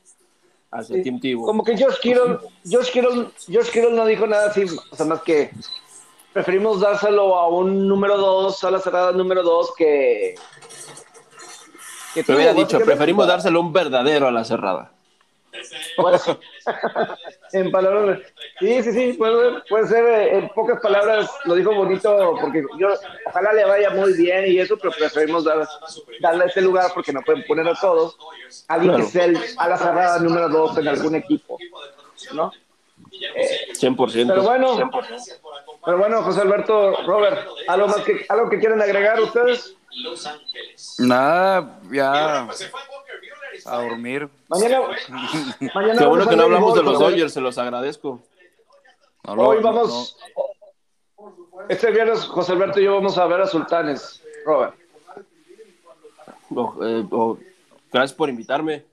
hacia Sí. Team Tebow. Como que George Kittle, George Kittle, George Kittle no dijo nada así, o sea, más que preferimos dárselo a un número 2, a la cerrada número 2 que... que Te hubiera dicho, preferimos dárselo a un verdadero a la cerrada. en palabras... Sí, sí, sí, puede, puede ser, eh, en pocas palabras, lo dijo bonito, porque yo, ojalá le vaya muy bien y eso, pero preferimos dar, darle ese lugar porque no pueden poner a todos. Alguien Claro. que sea el, a la cerrada número 2 en algún equipo, ¿no? 100%. Pero bueno, pero bueno, José Alberto, Robert, ¿algo más que, algo que quieran agregar ustedes? Nada, ya a dormir. Mañana, mañana Qué bueno que no hablamos de los Dodgers, se los agradezco. No, Hoy no, vamos, este viernes José Alberto y yo vamos a ver a Sultanes, Robert. O- eh, o- gracias por invitarme.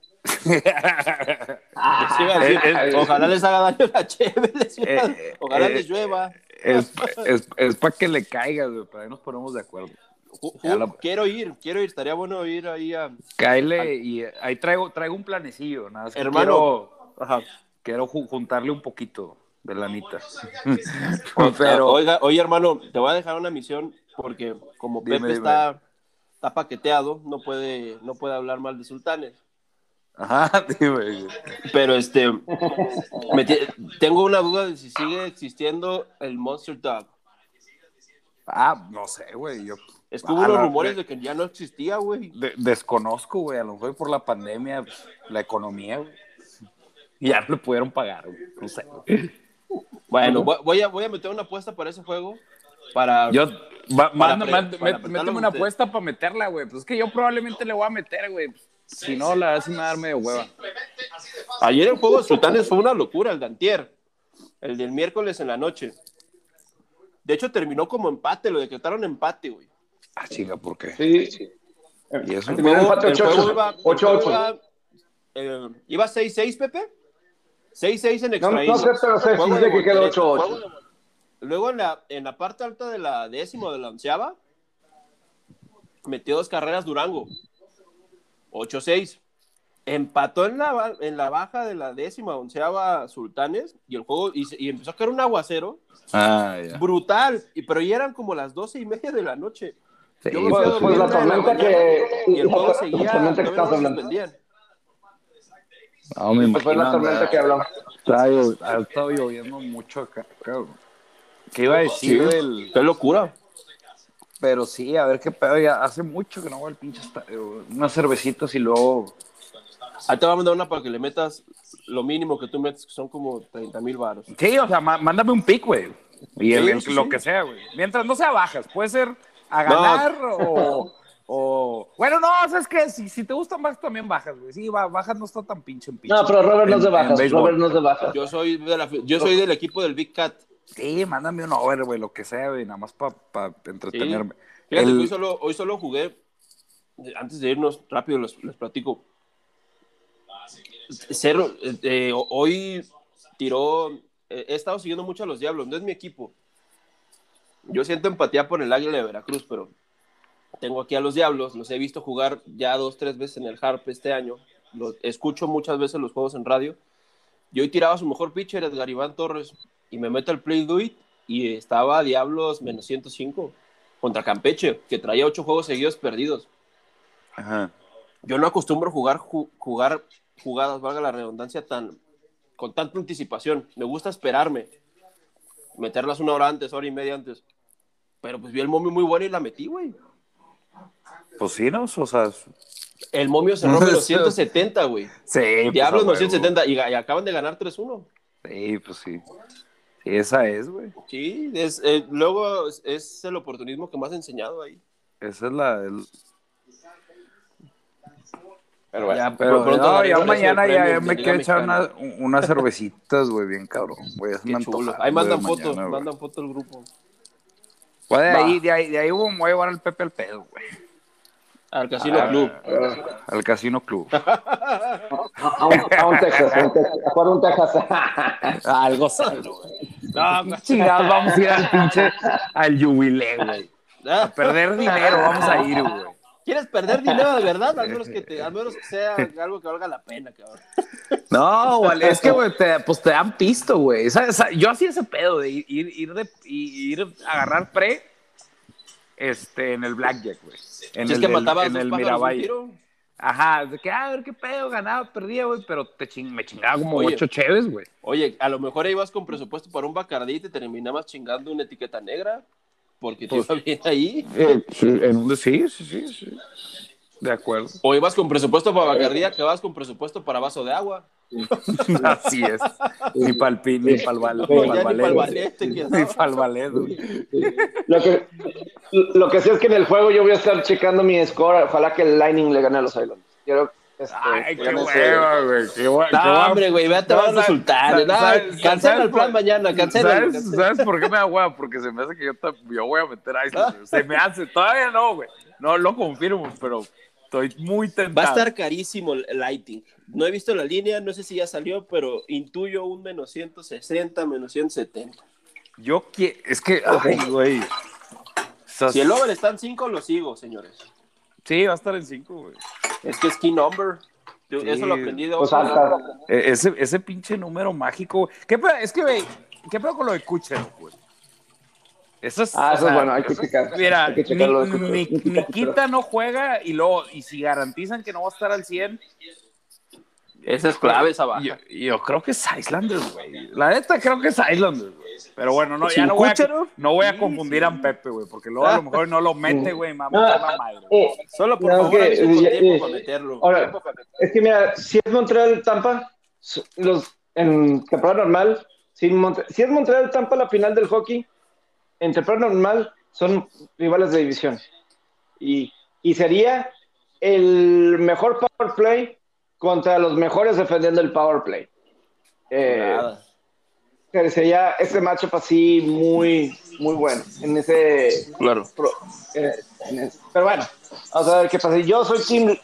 Les iba a decir, eh, ojalá les haga daño la cheve. les Eh, ojalá eh, les llueva. Es, es, es para que le caiga, güey, para ahí nos ponemos de acuerdo. Quiero ir, quiero ir. Estaría bueno ir ahí a. Caile y ahí traigo, traigo un planecillo, nada más que Hermano. quiero, Ajá. quiero ju- juntarle un poquito de lanita. Pero, Pero, oiga, oye, hermano, te voy a dejar una misión porque como Dime, Pepe dime. está, está paqueteado, no puede, no puede hablar mal de sultanes. Ajá. Pero este, me tengo una duda de si sigue existiendo el Monster Dog. Ah, no sé, güey, yo Es que hubo Ah, unos la- rumores de que ya no existía, güey. de- desconozco, güey, a lo mejor por la pandemia, pues, la economía, güey. Ya no le pudieron pagar, güey, no sé. Bueno, voy, a, voy a meter una apuesta para ese juego. Para, Yo, Para para méteme una apuesta para meterla, güey. Pues es que yo probablemente le voy a meter, güey. Si no, la a dar medio hueva. Ayer el juego de Sultanes fue una locura, el de Antier. El del miércoles en la noche. De hecho, terminó como empate, lo decretaron empate, güey. Ah, chinga, ¿por qué? Sí. ¿Y eso? El Terminó empate el juego 8-8. iba, el 8-8. juego iba, eh, ¿iba 6-6, Pepe? 6-6 en No, extra no sé, pero sé, sí sé que quedó voltereta, 8-8. juego de- Luego en la, en la parte alta de la décima de la onceava, metió dos carreras Durango. 8-6. Empató en la, en la baja de la décima, onceava Sultanes, y el juego, y, y empezó a caer un aguacero Ah, ya. brutal, y, pero ya eran como las doce y media de la noche. Sí, Yo me fui a Pues, pues la la tormenta que. Y el juego la seguía, tormenta que estás no hablando. me Pues fue la imagino, tormenta anda- que hablamos. Estaba llo- ha estado lloviendo mucho acá, cabrón. ¿Qué iba a decir Sí. del...? Qué locura. Pero sí, a ver qué pedo. Ya hace mucho que no voy al pinche estadio. Unas cervecitas y luego... Ahí te voy a mandar una para que le metas lo mínimo que tú metes, que son como 30 mil baros. Sí, o sea, má- mándame un pick, güey. Y el- Sí, el- sí, lo que sea, güey. Mientras no sea bajas, puede ser a ganar o, o... Bueno, no, ¿sabes qué? Si, si te gustan bajas, también bajas, güey. Sí, ba- bajas no está tan pinche en pinche. No, pero Robert no es de bajas. Robert no es de bajas. Yo soy, de la- yo soy del equipo del Big Cat. Sí, mándame un over, güey, lo que sea, güey, nada más para entretenerme. Fíjate El- que hoy solo, hoy solo jugué, antes de irnos rápido les, les platico. Cero, eh, eh, hoy tiró, eh, he estado siguiendo mucho a los Diablos, no es mi equipo. Yo siento empatía por el Águila de Veracruz, pero tengo aquí a los Diablos, los he visto jugar ya dos, tres veces en el Harp este año, los, escucho muchas veces los juegos en radio, y hoy tiraba su mejor pitcher, Edgar Iván Torres, y me meto al Play Do It, y estaba Diablos menos 105 contra Campeche, que traía ocho juegos seguidos perdidos. Ajá. Yo no acostumbro jugar, ju- jugar jugadas, valga la redundancia, tan, con tanta anticipación. Me gusta esperarme, meterlas una hora antes, hora y media antes. Pero pues vi el momio muy bueno y la metí, güey. Pues sí, ¿no? O sea, El momio cerró menos 170, güey. sí. pues, Diablos huevo. 170 y, y acaban de ganar 3-1. Sí, pues sí. Sí, esa es, güey. Sí, es, eh, luego es, es el oportunismo que más he enseñado ahí. Esa es la. el- Pero bueno, Ya, pero pronto no, daré ya mañana ya, me quiero echar Mexicana. una- unas cervecitas, güey, bien cabrón. Güey, Ahí mandan fotos, mandan fotos el grupo. Pues de ahí, de ahí, de ahí voy a llevar al Pepe al pedo, güey. Al Casino Ah, Club. Al Casino Club. A un, a un Texas, a un Texas, a jugar un Texas. Algo sano, güey. No, chingados, vamos a ir al pinche, al jubileo, güey. A Ah, perder dinero, vamos a ir, güey. ¿Quieres perder dinero de verdad? Al menos que, te, al menos que sea algo que valga la pena, cabrón. No, vale, es que, güey, te, pues te dan pisto, güey. Yo hacía ese pedo de ir, ir, ir, de, y- ir a agarrar pre este, en el blackjack, güey. En Si es el, que del- matabas en el tiro. Ajá, de que, ah, a ver qué pedo, ganaba, perdía, güey, pero te ching- me chingaba como Oye. ocho cheves, güey. Oye, a lo mejor ibas con presupuesto para un Bacardí y te terminabas chingando una etiqueta negra. Porque te Pues- iba bien ahí. en un sí, sí, sí, sí. De acuerdo. O ibas con presupuesto para Bacardí, acababas con presupuesto para vaso de agua. Así es. Ni para el pin, ni para el ballet. Ni para te. Lo que, lo que sí es que en el juego yo voy a estar checando mi score. Ojalá que el Lightning le gane a los Islanders. Quiero este, Ay, que qué hueva, güey. Qué hueva. qué No, hueva. hombre, güey, vete No, a los ¿sabes- sultanes. No, sabes- cancela el plan por- mañana, cancela. ¿Sabes, ¿Sabes por qué me da hueva? Porque se me hace que yo, voy a meter a Island. güey. Se me hace. Todavía no, güey. No lo confirmo, pero estoy muy tentado. Va a estar carísimo el Lighting. No he visto la línea, no sé si ya salió, pero intuyo un menos 160, menos 170. Yo quiero. Es que. Ay, güey. Si el over está en 5, lo sigo, señores. Sí, va a estar en 5, güey. Es que es key number. Yo- Sí. Eso lo aprendí de Pues Ese, ese pinche número mágico. güey. ¿Qué pedo? Es que, güey, ¿qué pedo con lo de Kucherov, güey? Eso es. Ah, eso es bueno, hay que checar. Mira, Hay que checarlo. Ni- Ni- Nikita no juega y luego, y si garantizan que no va a estar al 100, Esa es clave, esa baja. yo, yo creo que es Islanders, güey. La neta creo que es Islanders, güey. Pero bueno, no, ya ¿Sin no voy, a, no voy a confundir sí. a Pepe, güey, porque luego a lo mejor no lo mete, güey, mamá, No, la madre. eh, Solo por No, favor, eh, tiempo eh, para meterlo. Ahora, es que mira, si es Montreal Tampa, los en temporada normal Si, si es Montreal Tampa la final del hockey, en temporada normal son rivales de división. Y, y sería el mejor power play contra los mejores defendiendo el power play. Eh, sería ese matchup así muy, muy bueno. En ese Claro. pro- eh, en ese- pero bueno, vamos a ver qué pasa. Yo soy Team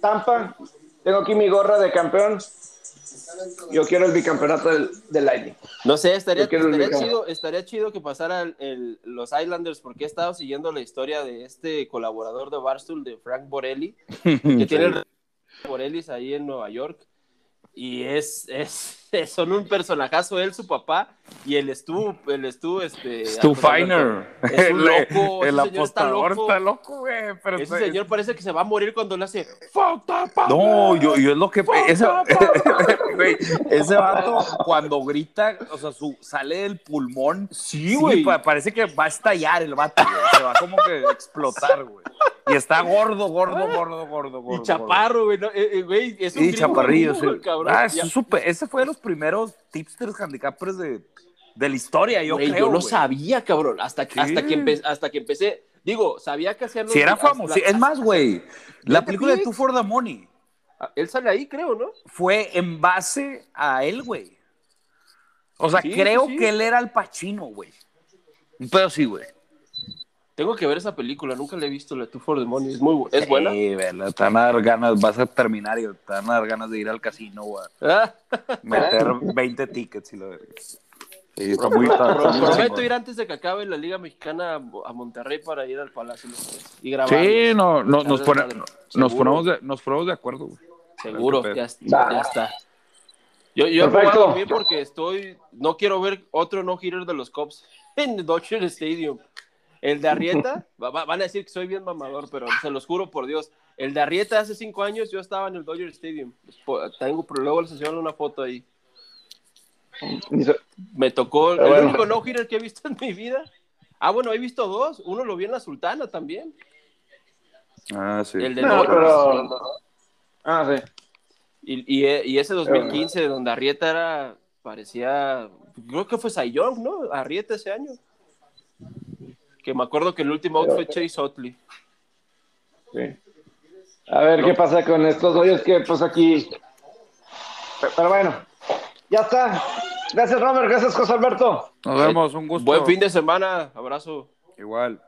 Tampa, tengo aquí mi gorra de campeón. Yo quiero el bicampeonato del, del Lightning. No sé, estaría, estaría chido, estaría chido que pasara el- el- los Islanders, porque he estado siguiendo la historia de este colaborador de Barstool, de Frank Borelli, que tiene el Borellis ahí en Nueva York. Y es, es, son un personajazo él, su papá, y el Stu, el Stu, este... Stu ah, Feiner. Es un loco, El ese señor está apostador loco. está loco, güey. Pero Ese señor parece que se va a morir cuando le hace "Fuck Tampa, No, man". yo, yo es lo que. Ese, güey, ese vato, cuando grita, o sea, su, sale del pulmón. Sí, güey. pa- parece que va a estallar el vato, güey. Se va como que a explotar, güey. Y está gordo, gordo, gordo, gordo, gordo. Y chaparro, güey, no, eh, eh, güey, es un gringo chaparrillo, sí. cabrón. Ah, Ya- supe- ese fue de los primeros tipsters handicappers de, de la historia, yo Güey, creo. yo no güey. sabía, cabrón, hasta, Sí. hasta, que empe- hasta que empecé. Digo, sabía que hacían. Si era famoso. Es más, güey, la película de. Two for the Money Él sale ahí, creo, ¿no? fue en base a él, güey. O sea, creo que él era el Pachino, güey. Pero sí, güey. Tengo que ver esa película, nunca la he visto, la Two for the Money. Es muy bu- es buena. Sí, vela, te van a dar ganas, vas a terminar y te van a dar ganas de ir al casino, güey. Ah, Meter 20 tickets y lo de... Sí, está muy, está- prometo ir antes de que acabe la Liga Mexicana a, Monterrey para ir al Palacio y grabar. Sí, no, no, nos, pone- nos, ponemos de, nos ponemos de acuerdo, güey. Seguro, ya, está, ya está. Yo, yo me voy a Perfecto. porque estoy. No quiero ver otro no-hitter de los Cubs en Dodger Stadium. El de Arrieta, va- va- van a decir que soy bien mamador, pero se los juro por Dios. El de Arrieta hace cinco años yo estaba en el Dodger Stadium. Tengo, pero luego les enseñaron una foto ahí. Me tocó el bueno. único no-hitter que he visto en mi vida. Ah, bueno, he visto dos. Uno lo vi en la Sultana también. Ah, sí. El de No, Dodgers. pero. Ah, sí. Y, y, y ese 2015, donde Arrieta era, parecía, creo que fue Sayong, ¿no? Arrieta ese año. Que me acuerdo que el último out fue Chase Otley. Sí. A ver qué pasa con estos hoyos que pues aquí. Pero, pero bueno, ya está. Gracias, Robert. Gracias, José Alberto. Nos vemos, un gusto. Buen fin de semana, abrazo. Igual.